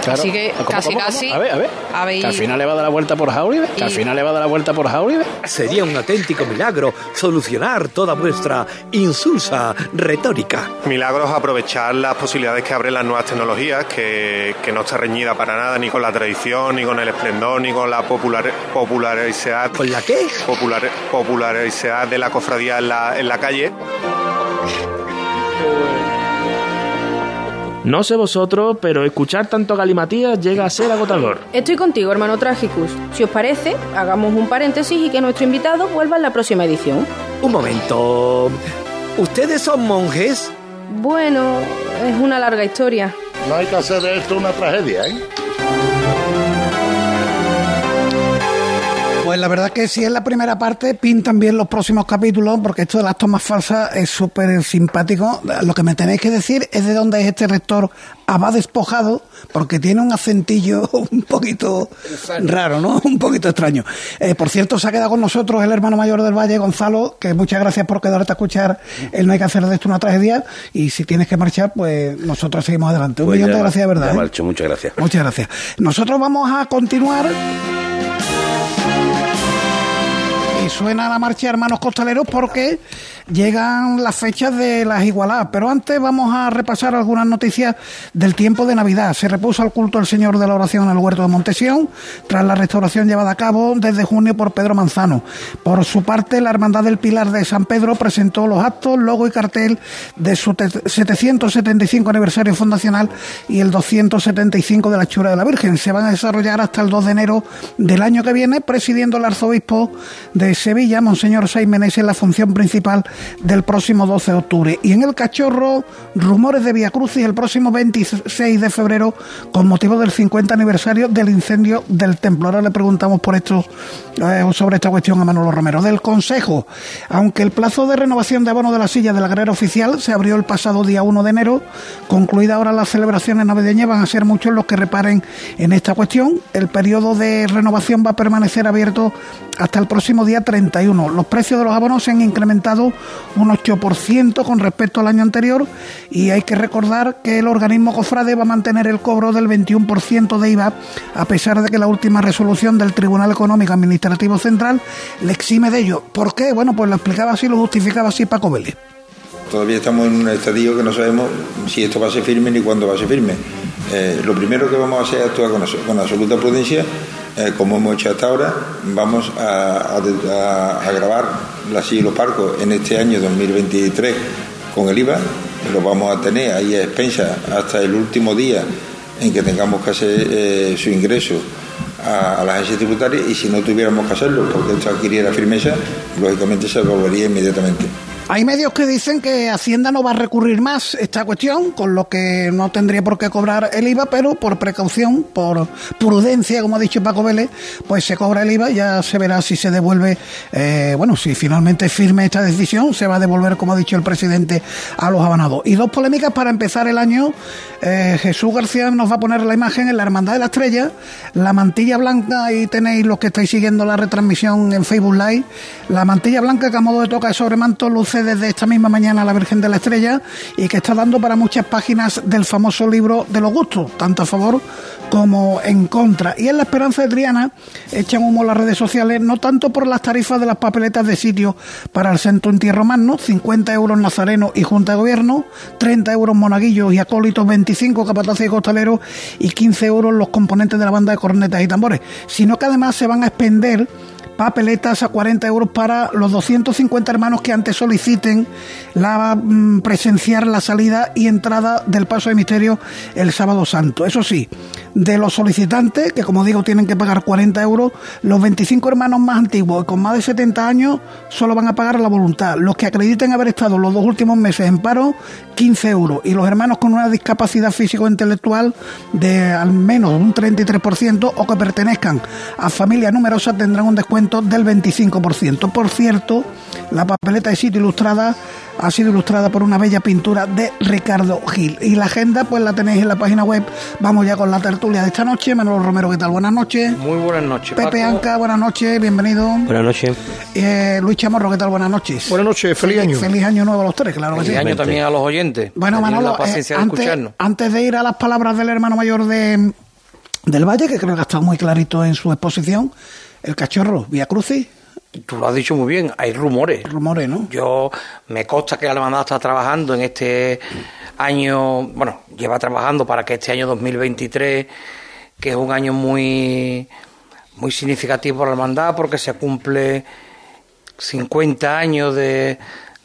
Así que ¿Cómo, casi, cómo, cómo? casi. A ver, a ver. habéis- Que al final le va a dar la vuelta por Jauribe. Que al Y- final le va a dar la vuelta por Jauribe. Sería un auténtico milagro solucionar toda vuestra insulsa retórica. Milagros aprovechar las posibilidades que abren las nuevas tecnologías, que, que no está reñida para nada ni con la tradición, ni con el esplendor, ni con la popular, popularidad. ¿Con la qué? Popular, popularidad de la cofradía en la, en la calle. No sé vosotros, pero escuchar tanto galimatías llega a ser agotador. Estoy contigo, hermano Tragicus. Si os parece, hagamos un paréntesis y que nuestro invitado vuelva en la próxima edición. Un momento. ¿Ustedes son monjes? Bueno, es una larga historia. No hay que hacer de esto una tragedia, ¿eh? Pues la verdad que si es la primera parte, pintan bien los próximos capítulos, porque esto de las tomas falsas es súper simpático. Lo que me tenéis que decir es de dónde es este rector Abad despojado, porque tiene un acentillo [LAUGHS] un poquito raro, ¿no? [LAUGHS] Un poquito extraño. Eh, por cierto, se ha quedado con nosotros el hermano mayor del Valle, Gonzalo, que muchas gracias por quedarte a escuchar. El no hay que hacer de esto una tragedia, y si tienes que marchar, pues nosotros seguimos adelante. Un Pues millón ya- de gracias, de verdad. ya ¿eh? marcho, muchas gracias. Muchas gracias. Nosotros vamos a continuar. Y suena la marcha Hermanos Costaleros porque llegan las fechas de las igualadas. Pero antes vamos a repasar algunas noticias del tiempo de Navidad. Se repuso al culto al Señor de la Oración en el Huerto de Montesión, tras la restauración llevada a cabo desde junio por Pedro Manzano. Por su parte, la Hermandad del Pilar de San Pedro presentó los actos, logo y cartel de su te- 775 aniversario fundacional y el 275 de la Chura de la Virgen. Se van a desarrollar hasta el 2 de enero del año que viene, presidiendo el arzobispo de Sevilla, Monseñor Saiz Meneses, la función principal del próximo 12 de octubre. Y en el Cachorro, rumores de Via Crucis el próximo 26 de febrero, con motivo del 50 aniversario del incendio del templo. Ahora le preguntamos por esto, eh, sobre esta cuestión a Manolo Romero. Del Consejo, aunque el plazo de renovación de abono de la silla de la oficial se abrió el pasado día 1 de enero, concluida ahora las celebraciones navideñas, van a ser muchos los que reparen en esta cuestión. El periodo de renovación va a permanecer abierto hasta el próximo día 31. Los precios de los abonos se han incrementado un 8% con respecto al año anterior y hay que recordar que el organismo COFRADE va a mantener el cobro del 21% de IVA a pesar de que la última resolución del Tribunal Económico Administrativo Central le exime de ello. ¿Por qué? Bueno, pues lo explicaba así, lo justificaba así Paco Vélez. Todavía estamos en un estadio que no sabemos si esto va a ser firme ni cuándo va a ser firme. Eh, lo primero que vamos a hacer es actuar con, abso- con absoluta prudencia, eh, como hemos hecho hasta ahora. Vamos a, a, a- grabar las y los parcos en este año 2023 con el IVA. Lo vamos a tener ahí a expensas hasta el último día en que tengamos que hacer eh, su ingreso a, a la agencia tributaria y si no tuviéramos que hacerlo porque esto adquiriera firmeza, lógicamente se volvería inmediatamente. Hay medios que dicen que Hacienda no va a recurrir más esta cuestión, con lo que no tendría por qué cobrar el IVA, pero por precaución, por prudencia, como ha dicho Paco Vélez, pues se cobra el IVA, ya se verá si se devuelve, eh, bueno, si finalmente firme esta decisión, se va a devolver, como ha dicho el presidente, a los abanados. Y dos polémicas para empezar el año. Eh, Jesús García nos va a poner la imagen en la Hermandad de la Estrella, la mantilla blanca, ahí tenéis los que estáis siguiendo la retransmisión en Facebook Live, la mantilla blanca que a modo de toca de sobremanto luce desde esta misma mañana la Virgen de la Estrella y que está dando para muchas páginas del famoso libro de los gustos, tanto a favor como en contra. Y en la Esperanza de Triana echan humo las redes sociales, no tanto por las tarifas de las papeletas de sitio para el centro magno, 50 euros nazareno y junta de gobierno, 30 euros monaguillos y acólitos, 25 capataces y costaleros y 15 euros los componentes de la banda de cornetas y tambores, sino que además se van a expender papeletas a 40 euros para los 250 hermanos que antes soliciten la mm, presenciar la salida y entrada del paso de misterio el sábado santo. Eso sí, de los solicitantes, que como digo tienen que pagar 40 euros, los 25 hermanos más antiguos con más de 70 años solo van a pagar la voluntad. Los que acrediten haber estado los dos últimos meses en paro, 15 euros. Y los hermanos con una discapacidad físico-intelectual de al menos un 33% o que pertenezcan a familias numerosas tendrán un descuento del 25%. Por cierto, la papeleta de sitio ilustrada ha sido ilustrada por una bella pintura de Ricardo Gil. Y la agenda, pues la tenéis en la página web. Vamos ya con la tertulia de esta noche. Manolo Romero, ¿qué tal? Buenas noches. Muy buenas noches. Pepe Anca, buenas noches, bienvenido. Buenas noches. Eh, Luis Chamorro, ¿qué tal? Buenas noches. Buenas noches, feliz año. Feliz año nuevo a los tres, claro que sí. Feliz año también a los oyentes. Bueno, Manolo, eh, antes, antes de ir a las palabras del hermano mayor de, del Valle, que creo que ha estado muy clarito en su exposición, el cachorro, Vía Crucis. Tú lo has dicho muy bien, hay rumores. Rumores, ¿no? Yo me consta que la hermandad está trabajando en este año, bueno, lleva trabajando para que este año 2023, que es un año muy, muy significativo para la hermandad porque se cumple 50 años de,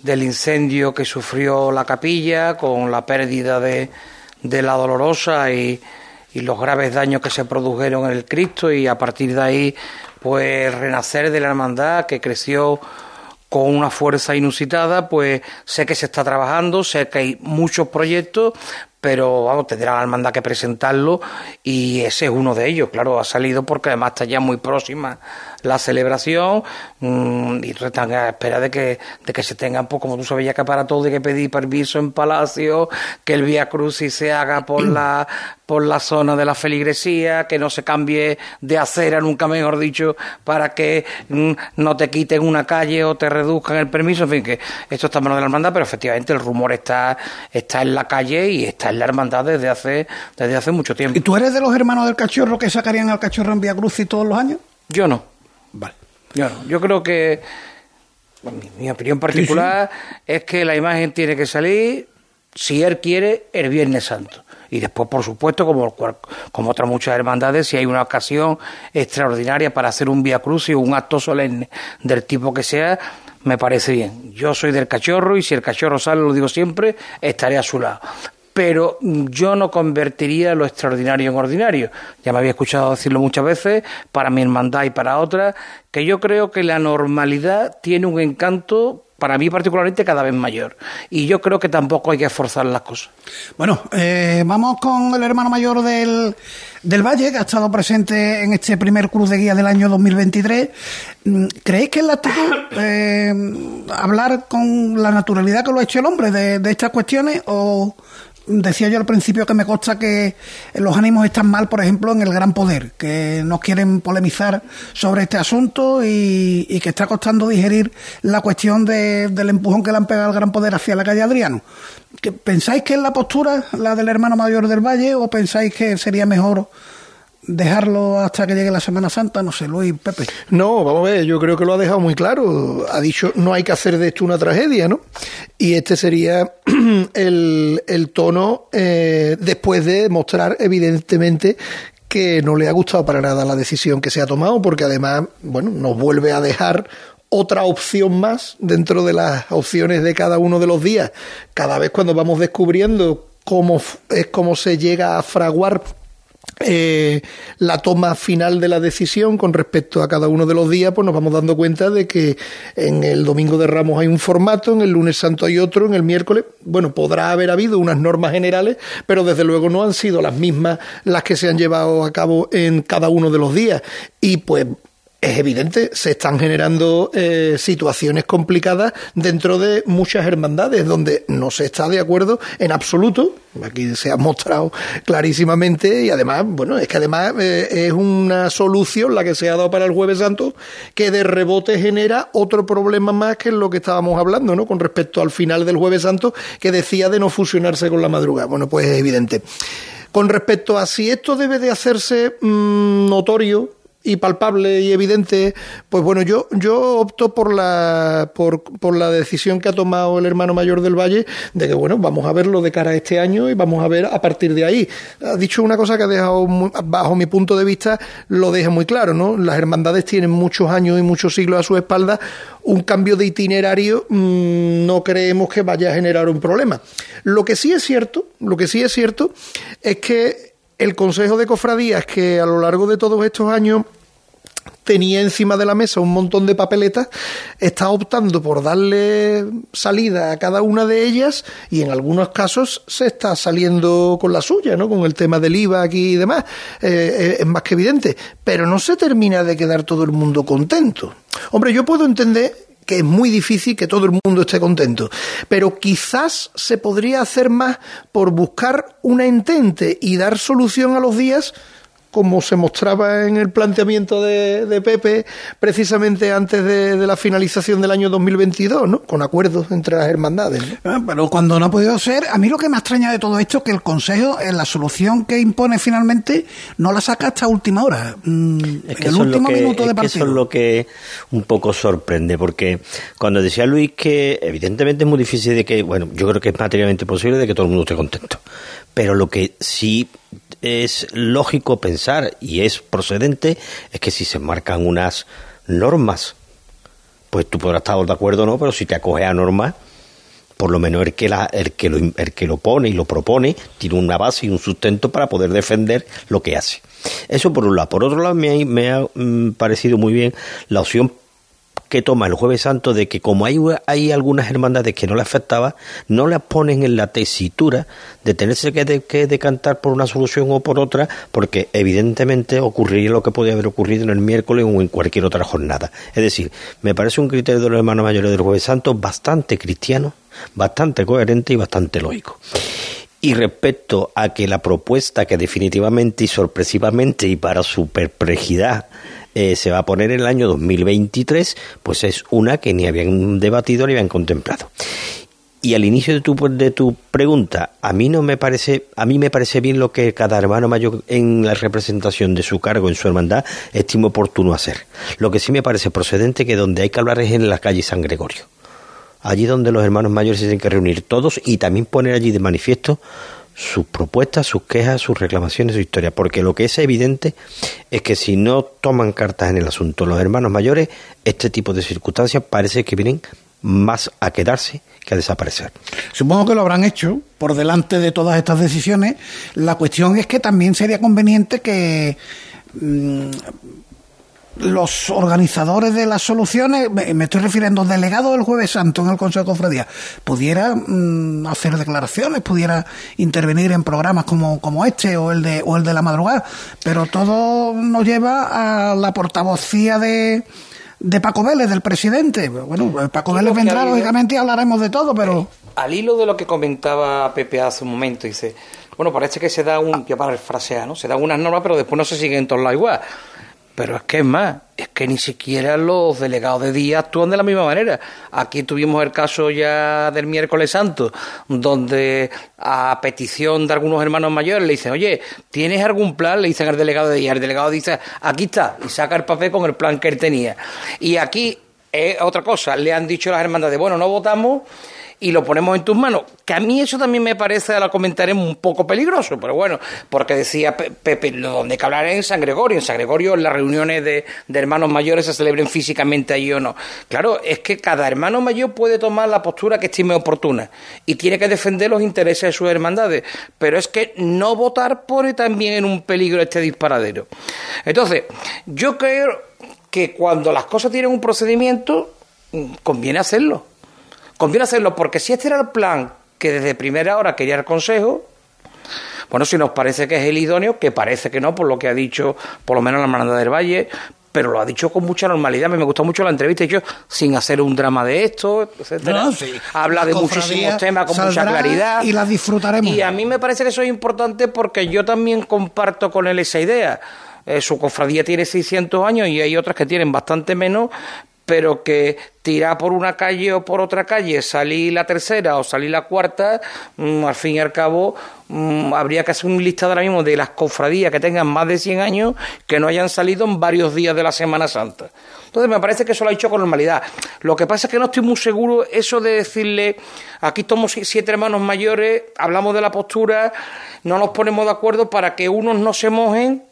del incendio que sufrió la capilla con la pérdida de, de la dolorosa y, y los graves daños que se produjeron en el Cristo y a partir de ahí pues renacer de la hermandad que creció con una fuerza inusitada, pues sé que se está trabajando, sé que hay muchos proyectos, pero vamos, tendrá la hermandad que presentarlo y ese es uno de ellos, claro, ha salido porque además está ya muy próxima la celebración mmm, y están a espera de que, de que se tengan, pues como tú sabes ya que para todo hay que pedir permiso en Palacio, que el Vía Crucis se haga por la, por la zona de la feligresía, que no se cambie de acera, nunca mejor dicho, para que mmm, no te quiten una calle o te reduzcan el permiso, en fin, que esto está en manos de la hermandad, pero efectivamente el rumor está, está en la calle y está en la hermandad desde hace, desde hace mucho tiempo. ¿Y tú eres de los hermanos del cachorro que sacarían al cachorro en Vía Crucis todos los años? Yo no. Vale. Yo creo que mi, mi opinión particular sí, sí. es que la imagen tiene que salir, si él quiere, el Viernes Santo. Y después, por supuesto, como, como otras muchas hermandades, si hay una ocasión extraordinaria para hacer un Via Cruz y un acto solemne del tipo que sea, me parece bien. Yo soy del cachorro y si el cachorro sale, lo digo siempre, estaré a su lado pero yo no convertiría lo extraordinario en ordinario. Ya me había escuchado decirlo muchas veces, para mi hermandad y para otras, que yo creo que la normalidad tiene un encanto para mí particularmente cada vez mayor. Y yo creo que tampoco hay que esforzar las cosas. Bueno, eh, vamos con el hermano mayor del, del Valle, que ha estado presente en este primer Cruz de Guía del año 2023. ¿Creéis que es la actitud eh, hablar con la naturalidad que lo ha hecho el hombre de, estas cuestiones decía yo al principio que me consta que los ánimos están mal, por ejemplo, en el Gran Poder, que no quieren polemizar sobre este asunto y, que está costando digerir la cuestión de, del empujón que le han pegado al Gran Poder hacia la calle Adriano. ¿Pensáis que es la postura, la del hermano mayor del Valle, o pensáis que sería mejor dejarlo hasta que llegue la Semana Santa, no sé, Luis, Pepe. No, vamos a ver, yo creo que lo ha dejado muy claro. Ha dicho, no hay que hacer de esto una tragedia, ¿no? Y este sería [CLEARS THROAT] el, el tono eh, después de mostrar, evidentemente, que no le ha gustado para nada la decisión que se ha tomado, porque además, bueno, nos vuelve a dejar otra opción más dentro de las opciones de cada uno de los días. Cada vez cuando vamos descubriendo cómo es cómo se llega a fraguar eh, la toma final de la decisión con respecto a cada uno de los días, pues nos vamos dando cuenta de que en el domingo de Ramos hay un formato, en el lunes santo hay otro, en el miércoles, bueno, podrá haber habido unas normas generales, pero desde luego no han sido las mismas las que se han llevado a cabo en cada uno de los días. Y pues es evidente, se están generando eh, situaciones complicadas dentro de muchas hermandades donde no se está de acuerdo en absoluto. Aquí se ha mostrado clarísimamente y además, bueno, es que además eh, es una solución la que se ha dado para el Jueves Santo que de rebote genera otro problema más que lo que estábamos hablando, ¿no? Con respecto al final del Jueves Santo que decía de no fusionarse con la madrugada. Bueno, pues es evidente. Con respecto a si esto debe de hacerse mm, notorio y palpable y evidente, pues bueno, yo, yo opto por la, por, por, la decisión que ha tomado el hermano mayor del Valle de que, bueno, vamos a verlo de cara a este año y vamos a ver a partir de ahí. Ha dicho una cosa que ha dejado, bajo mi punto de vista, lo deja muy claro, ¿no? Las hermandades tienen muchos años y muchos siglos a su espalda. Un cambio de itinerario mmm, no creemos que vaya a generar un problema. Lo que sí es cierto, lo que sí es cierto es que el Consejo de Cofradías, que a lo largo de todos estos años tenía encima de la mesa un montón de papeletas, está optando por darle salida a cada una de ellas y en algunos casos se está saliendo con la suya, ¿no? Con el tema del IVA aquí y demás. Eh, es más que evidente. Pero no se termina de quedar todo el mundo contento. Hombre, yo puedo entender que es muy difícil que todo el mundo esté contento. Pero quizás se podría hacer más por buscar una entente y dar solución a los días como se mostraba en el planteamiento de, Pepe precisamente antes de, la finalización del año 2022, ¿no? con acuerdos entre las hermandades. Ah, pero cuando no ha podido ser, a mí lo que me extraña de todo esto es que el Consejo, en la solución que impone finalmente, no la saca hasta última hora, mm, es el último minuto de partido. eso es lo que un poco sorprende, porque cuando decía Luis que evidentemente es muy difícil de que, bueno, yo creo que es materialmente posible de que todo el mundo esté contento, pero lo que sí es lógico pensar y es procedente es que si se marcan unas normas, pues tú podrás estar de acuerdo o no, pero si te acoges a normas, por lo menos el que, la, el, que lo, el que lo pone y lo propone tiene una base y un sustento para poder defender lo que hace. Eso por un lado. Por otro lado, me me ha mm, parecido muy bien la opción que toma el jueves santo de que como hay, hay algunas hermandades que no le afectaba, no las ponen en la tesitura de tenerse que, decantar por una solución o por otra, porque evidentemente ocurriría lo que podía haber ocurrido en el miércoles o en cualquier otra jornada. Es decir, me parece un criterio de los hermanos mayores del jueves santo bastante cristiano, bastante coherente y bastante lógico. Y respecto a que la propuesta que definitivamente y sorpresivamente y para su perplejidad eh, se va a poner en el año 2023, pues es una que ni habían debatido ni habían contemplado. Y al inicio de tu, de tu pregunta, a mí no me parece, a mí me parece bien lo que cada hermano mayor en la representación de su cargo en su hermandad estime oportuno hacer. Lo que sí me parece procedente que donde hay que hablar es en la calle San Gregorio. Allí donde los hermanos mayores se tienen que reunir todos y también poner allí de manifiesto sus propuestas, sus quejas, sus reclamaciones, su historia, porque lo que es evidente es que si no toman cartas en el asunto los hermanos mayores, este tipo de circunstancias parece que vienen más a quedarse que a desaparecer. Supongo que lo habrán hecho por delante de todas estas decisiones. La cuestión es que también sería conveniente que mm, los organizadores de las soluciones, me estoy refiriendo al delegado del Jueves Santo en el Consejo de Cofradía, pudiera mm, hacer declaraciones, pudiera intervenir en programas como, como este o el de o el de la madrugada, pero todo nos lleva a la portavocía de de Paco Vélez, del presidente. Bueno, Paco Vélez vendrá, lógicamente, y hablaremos de todo, pero... Eh, al hilo de lo que comentaba Pepe hace un momento, dice, bueno, parece que se da un, ya para el frasear, ¿no? Se dan unas normas, pero después no se siguen en todos lados igual. Pero es que es más, es que ni siquiera los delegados de día actúan de la misma manera. Aquí tuvimos el caso ya del miércoles santo, donde a petición de algunos hermanos mayores le dicen, oye, ¿tienes algún plan? Le dicen al delegado de día. El delegado dice, aquí está, y saca el papel con el plan que él tenía. Y aquí es otra cosa, le han dicho las hermandades, bueno, no votamos y lo ponemos en tus manos. Que a mí eso también me parece, a la comentaremos, un poco peligroso, pero bueno, porque decía Pepe, donde que hablar en San Gregorio. En San Gregorio las reuniones de, hermanos mayores se celebren físicamente allí o no. Claro, es que cada hermano mayor puede tomar la postura que estime oportuna y tiene que defender los intereses de sus hermandades, pero es que no votar pone también en un peligro este disparadero. Entonces, yo creo que cuando las cosas tienen un procedimiento, conviene hacerlo. Conviene hacerlo porque si este era el plan que desde primera hora quería el Consejo, bueno, si nos parece que es el idóneo, que parece que no, por lo que ha dicho por lo menos la Hermandad del Valle, pero lo ha dicho con mucha normalidad. Me gustó mucho la entrevista, hecho sin hacer un drama de esto, etcétera. No, sí. Habla de La muchísimos temas con mucha claridad. y las disfrutaremos. Y a mí me parece que eso es importante porque yo también comparto con él esa idea. Eh, su cofradía tiene 600 años y hay otras que tienen bastante menos, pero que tirar por una calle o por otra calle, salir la tercera o salir la cuarta, mm, al fin y al cabo mm, habría que hacer un listado ahora mismo de las cofradías que tengan más de 100 años que no hayan salido en varios días de la Semana Santa. Entonces me parece que eso lo ha hecho con normalidad. Lo que pasa es que no estoy muy seguro eso de decirle, aquí somos siete hermanos mayores, hablamos de la postura, no nos ponemos de acuerdo para que unos no se mojen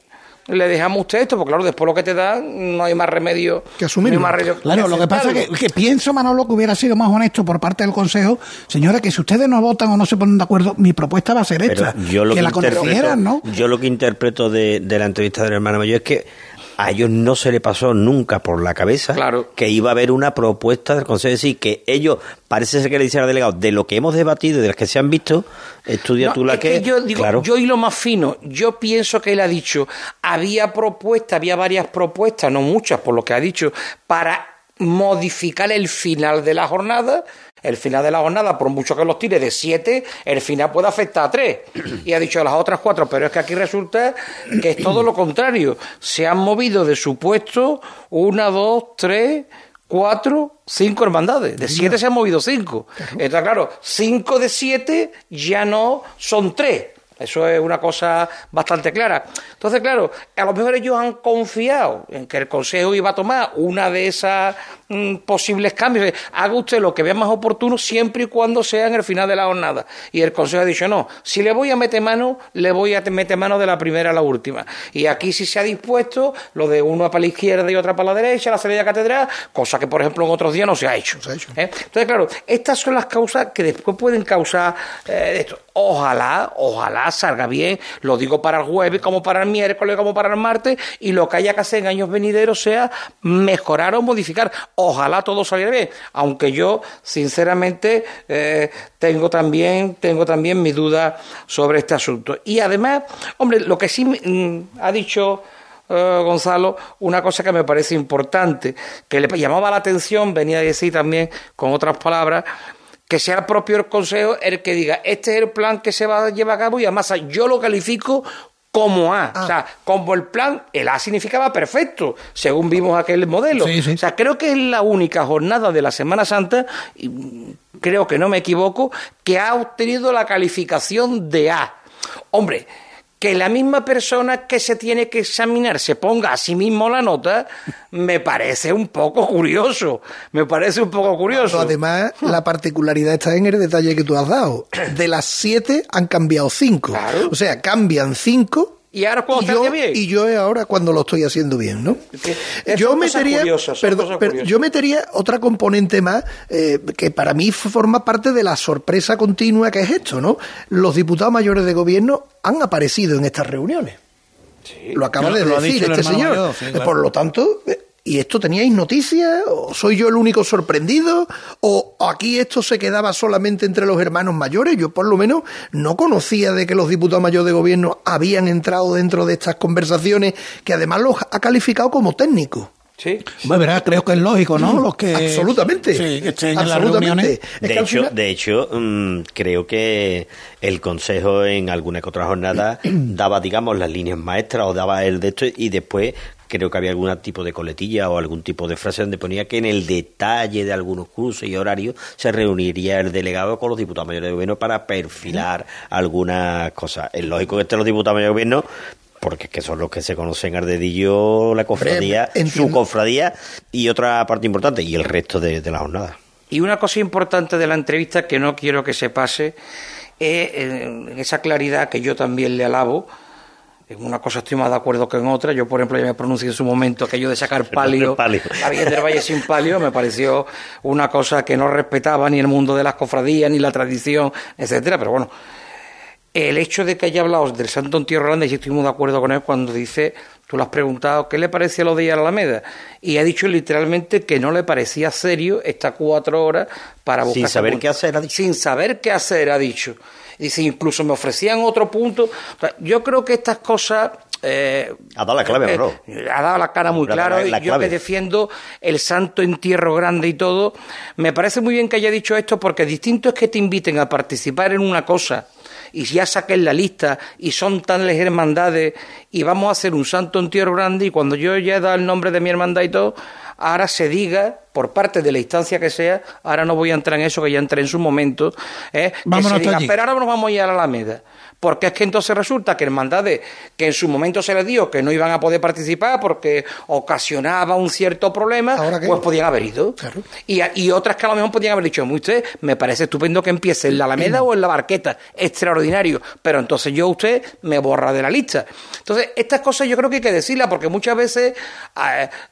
le dejamos a usted esto, porque claro, después lo que te dan, no hay más remedio. que asumirlo. no hay más remedio Claro, lo que pasa es que, que pienso, Manolo, que hubiera sido más honesto por parte del Consejo, señora, que si ustedes no votan o no se ponen de acuerdo, mi propuesta va a ser esta. yo lo que que, la ¿no? yo lo que interpreto de, de la entrevista del hermano mayor es que a ellos no se le pasó nunca por la cabeza que iba a haber una propuesta del Consejo. Es decir, que ellos, parece ser que le dicen al delegado, de lo que hemos debatido y de las que se han visto, estudia No, tú la es que, yo digo, claro. yo y lo más fino, yo pienso que él ha dicho, había propuestas, había varias propuestas, no muchas, por lo que ha dicho, para modificar el final de la jornada. El final de la jornada, por mucho que los tire de siete, el final puede afectar a tres. Y ha dicho a las otras cuatro, pero es que aquí resulta que es todo lo contrario. Se han movido de su puesto una, dos, tres, cuatro, cinco hermandades. De siete se han movido cinco. Está claro, cinco de siete ya no son tres. Eso es una cosa bastante clara. Entonces, claro, a lo mejor ellos han confiado en que el Consejo iba a tomar una de esas mm, posibles cambios. Haga usted lo que vea más oportuno siempre y cuando sea en el final de la jornada. Y el Consejo ha dicho, no, si le voy a meter mano, le voy a meter mano de la primera a la última. Y aquí sí se ha dispuesto lo de uno para la izquierda y otra para la derecha, la salida catedral, cosa que, por ejemplo, en otros días no se ha hecho. ¿eh? Entonces, claro, estas son las causas que después pueden causar eh, esto. Ojalá, ojalá salga bien, lo digo para el jueves, como para el miércoles, como para el martes, y lo que haya que hacer en años venideros sea mejorar o modificar. Ojalá todo saliera bien, aunque yo, sinceramente, eh, tengo también, tengo también mi duda sobre este asunto. Y además, hombre, lo que sí mm, ha dicho eh, Gonzalo, una cosa que me parece importante, que le llamaba la atención, venía a decir también con otras palabras, que sea el propio el Consejo el que diga, este es el plan que se va a llevar a cabo y además yo lo califico como A. O sea, como el plan, el A significaba perfecto, según vimos aquel modelo. O sea, creo que es la única jornada de la Semana Santa, y creo que no me equivoco, que ha obtenido la calificación de A. Hombre, que la misma persona que se tiene que examinar se ponga a sí mismo la nota, me parece un poco curioso. Me parece un poco curioso. Además, la particularidad está en el detalle que tú has dado. De las siete han cambiado cinco. O sea, cambian cinco. Y ahora cuando y yo, bien. y yo es ahora cuando lo estoy haciendo bien, ¿no? Es- yo metería, curiosas, perdón, pero yo metería otra componente más eh, que para mí forma parte de la sorpresa continua que es esto, ¿no? Los diputados mayores de gobierno han aparecido en estas reuniones. Lo acaba Claro, de decir este señor. mayor, sí, claro. Por lo tanto, eh, ¿y esto teníais noticias? ¿O soy yo el único sorprendido? ¿O aquí esto se quedaba solamente entre los hermanos mayores? Yo por lo menos no conocía de que los diputados mayores de gobierno habían entrado dentro de estas conversaciones que además los ha calificado como técnicos. Sí. Bueno, verá, creo que es lógico, ¿no? Los que, Absolutamente. Sí, que estén en las reuniones. Es De hecho, final- de hecho mm, creo que el Consejo en alguna que otra jornada daba, digamos, las líneas maestras o daba el de esto y después creo que había algún tipo de coletilla o algún tipo de frase donde ponía que en el detalle de algunos cursos y horarios se reuniría el delegado con los diputados mayores de gobierno para perfilar algunas cosas. Es lógico que estén los diputados mayores de gobierno porque es que son los que se conocen al dedillo, la cofradía, su cofradía y otra parte importante, y el resto de, de la jornada. Y una cosa importante de la entrevista que no quiero que se pase es eh, esa claridad que yo también le alabo. En una cosa estoy más de acuerdo que en otra. Yo, por ejemplo, ya me pronuncié en su momento aquello de sacar [LAUGHS] palio, Virgen del Valle sin palio, me pareció una cosa que no respetaba ni el mundo de las cofradías, ni la tradición, etcétera. Pero bueno, el hecho de que haya hablado del Santo Entierro Grande, y estoy muy de acuerdo con él cuando dice, tú le has preguntado, ¿qué le parecía lo de ir a la Alameda? Y ha dicho literalmente que no le parecía serio estas cuatro horas para buscar... Sin saber qué hacer, ha dicho. Sin saber qué hacer, ha dicho. Dice, incluso me ofrecían otro punto. O sea, yo creo que estas cosas eh, ha dado la clave, eh, ¿no? ha dado la cara muy claro. y yo que defiendo el santo entierro grande y todo, me parece muy bien que haya dicho esto porque distinto es que te inviten a participar en una cosa y ya saquen la lista y son tan hermandades y vamos a hacer un santo entierro grande y cuando yo ya he dado el nombre de mi hermandad y todo, ahora se diga por parte de la instancia que sea, ahora no voy a entrar en eso que ya entré en su momento, ¿eh? que se diga, pero ahora nos vamos a ir a la Alameda porque es que entonces resulta que hermandades que en su momento se les dijo que no iban a poder participar porque ocasionaba un cierto problema, pues podían haber ido. Y, otras que a lo mejor podían haber dicho, usted, me parece estupendo que empiece en la Alameda o en la Barqueta, extraordinario, pero entonces yo usted me borra de la lista. Entonces, estas cosas yo creo que hay que decirlas porque muchas veces,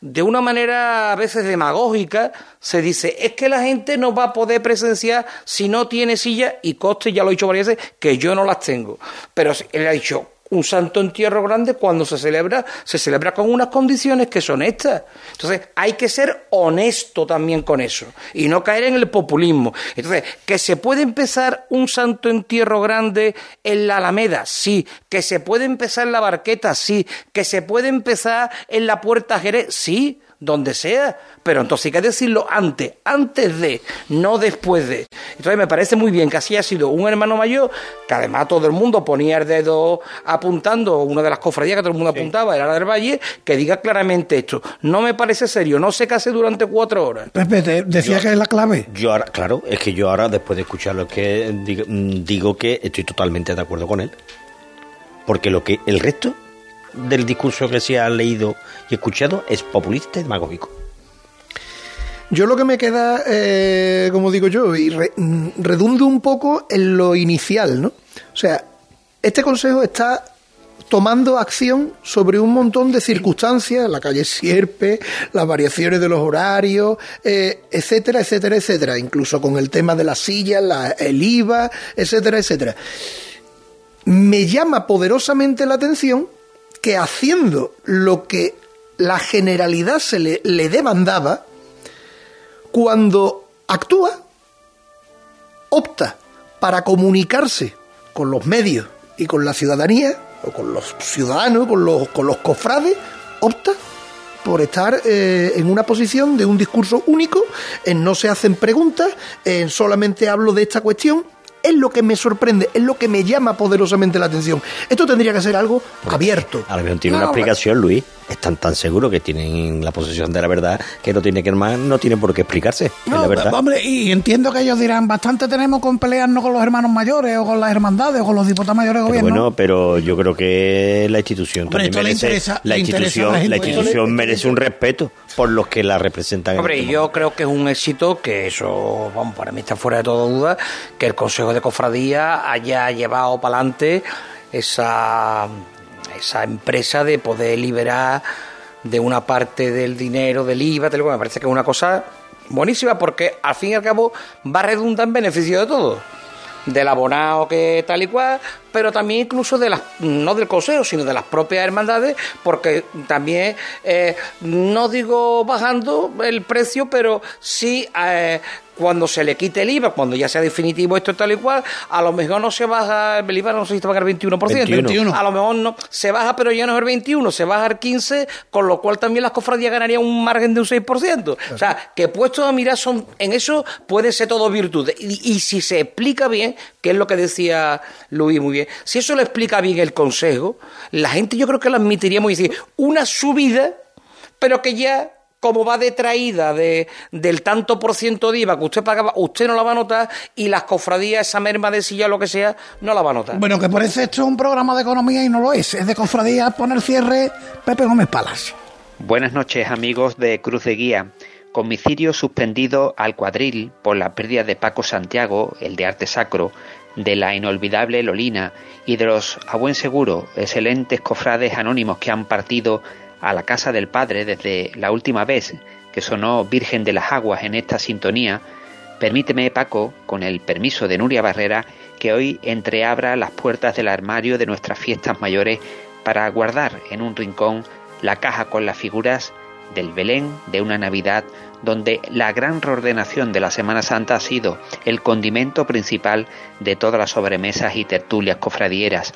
de una manera a veces demagógica, se dice, es que la gente no va a poder presenciar si no tiene silla, y coste, ya lo he dicho varias veces, que yo no las tengo. Pero él ha dicho, un santo entierro grande cuando se celebra, se celebra con unas condiciones que son estas. Entonces, hay que ser honesto también con eso y no caer en el populismo. Entonces, que se puede empezar un santo entierro grande en la Alameda, sí, que se puede empezar en la Barqueta, sí, que se puede empezar en la Puerta Jerez, sí, donde sea, pero entonces hay que decirlo antes, antes de, no después de. Entonces me parece muy bien que así ha sido un hermano mayor, que además todo el mundo ponía el dedo apuntando, una de las cofradías que todo el mundo apuntaba era la del Valle, que diga claramente esto. No me parece serio, no se case durante cuatro horas. Pepe, decía que es la clave. Yo ahora, claro, es que yo ahora, después de escucharlo, que digo, digo que estoy totalmente de acuerdo con él. Porque lo que el resto del discurso que se ha leído y escuchado es populista y demagógico. Yo lo que me queda, eh, como digo yo, y redundo un poco en lo inicial, ¿no? O sea, este consejo está tomando acción sobre un montón de circunstancias, la calle Sierpe, las variaciones de los horarios, eh, etcétera, etcétera, etcétera, incluso con el tema de las sillas, el IVA, etcétera, etcétera. Me llama poderosamente la atención que haciendo lo que la generalidad se le, demandaba, cuando actúa, opta para comunicarse con los medios y con la ciudadanía, o con los ciudadanos, con los, con los cofrades, opta por estar eh, en una posición de un discurso único, en no se hacen preguntas, en solamente hablo de esta cuestión es lo que me sorprende, es lo que me llama poderosamente la atención. Esto tendría que ser algo abierto. A lo mejor tiene una explicación, Luis. Están tan seguros que tienen la posesión de la verdad que no tiene que más, no tiene por qué explicarse. No, la verdad. Hombre, y entiendo que ellos dirán, bastante tenemos con pelearnos con los hermanos mayores o con las hermandades o con los diputados mayores de gobierno. bueno, pero yo creo que la institución también merece, la, institución, la institución merece un respeto por los que la representan. Hombre, este yo creo que es un éxito que eso, vamos, para mí está fuera de toda duda, que el Consejo de Cofradía haya llevado para adelante esa, esa empresa de poder liberar de una parte del dinero, del IVA, del, me parece que es una cosa buenísima porque al fin y al cabo va a redundar en beneficio de todos del abonado que tal y cual, pero también incluso de las, no del consejo, sino de las propias hermandades, porque también, eh, no digo bajando el precio, pero sí eh, cuando se le quite el IVA, cuando ya sea definitivo esto tal y cual, a lo mejor no se baja el IVA, no sé si se va a pagar el 21%, a lo mejor no, se baja pero ya no es el 21, se baja el 15, con lo cual también las cofradías ganarían un margen de un 6%. O sea, que puestos a mirar son, en eso puede ser todo virtud. Y, y si se explica bien, que es lo que decía Luis muy bien, si eso lo explica bien el Consejo, la gente yo creo que lo admitiría muy bien. Una subida, pero que ya como va detraída de, del tanto por ciento de IVA que usted pagaba, usted no la va a notar y las cofradías, esa merma de silla, lo que sea, no la va a notar. Bueno, que parece esto un programa de economía y no lo es. Es de cofradías, poner cierre Pepe Gómez Palas. Buenas noches, amigos de Cruz de Guía. Comicidio suspendido al cuadril por la pérdida de Paco Santiago, el de arte sacro, de la inolvidable Lolina y de los, a buen seguro, excelentes cofrades anónimos que han partido a la casa del Padre desde la última vez que sonó Virgen de las Aguas en esta sintonía, permíteme, Paco, con el permiso de Nuria Barrera, que hoy entreabra las puertas del armario de nuestras fiestas mayores para guardar en un rincón la caja con las figuras del Belén de una Navidad donde la gran reordenación de la Semana Santa ha sido el condimento principal de todas las sobremesas y tertulias cofradieras,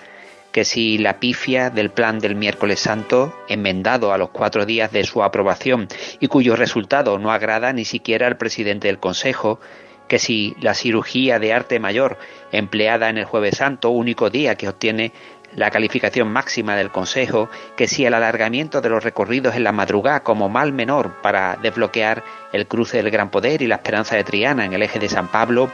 que si la pifia del plan del miércoles santo, enmendado a los cuatro días de su aprobación y cuyo resultado no agrada ni siquiera al presidente del Consejo, que si la cirugía de arte mayor empleada en el jueves santo, único día que obtiene la calificación máxima del Consejo, que si el alargamiento de los recorridos en la madrugada como mal menor para desbloquear el cruce del Gran Poder y la Esperanza de Triana en el eje de San Pablo,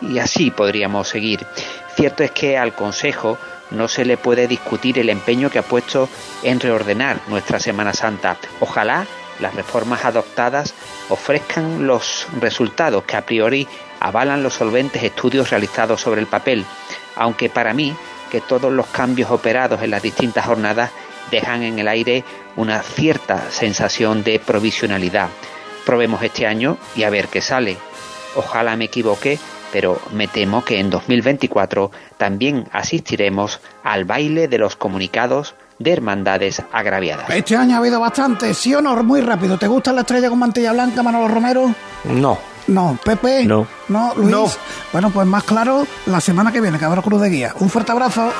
y así podríamos seguir. Cierto es que al Consejo no se le puede discutir el empeño que ha puesto en reordenar nuestra Semana Santa. Ojalá las reformas adoptadas ofrezcan los resultados que a priori avalan los solventes estudios realizados sobre el papel, aunque para mí que todos los cambios operados en las distintas jornadas dejan en el aire una cierta sensación de provisionalidad. Probemos este año y a ver qué sale. Ojalá me equivoque, pero me temo que en 2024 también asistiremos al baile de los comunicados de hermandades agraviadas. Este año ha habido bastante, sí o no, muy rápido. ¿Te gusta la estrella con mantilla blanca, Manolo Romero? No. No, Pepe. No. No, Luis. Bueno, pues más claro la semana que viene, que habrá cruz de guía. Un fuerte abrazo.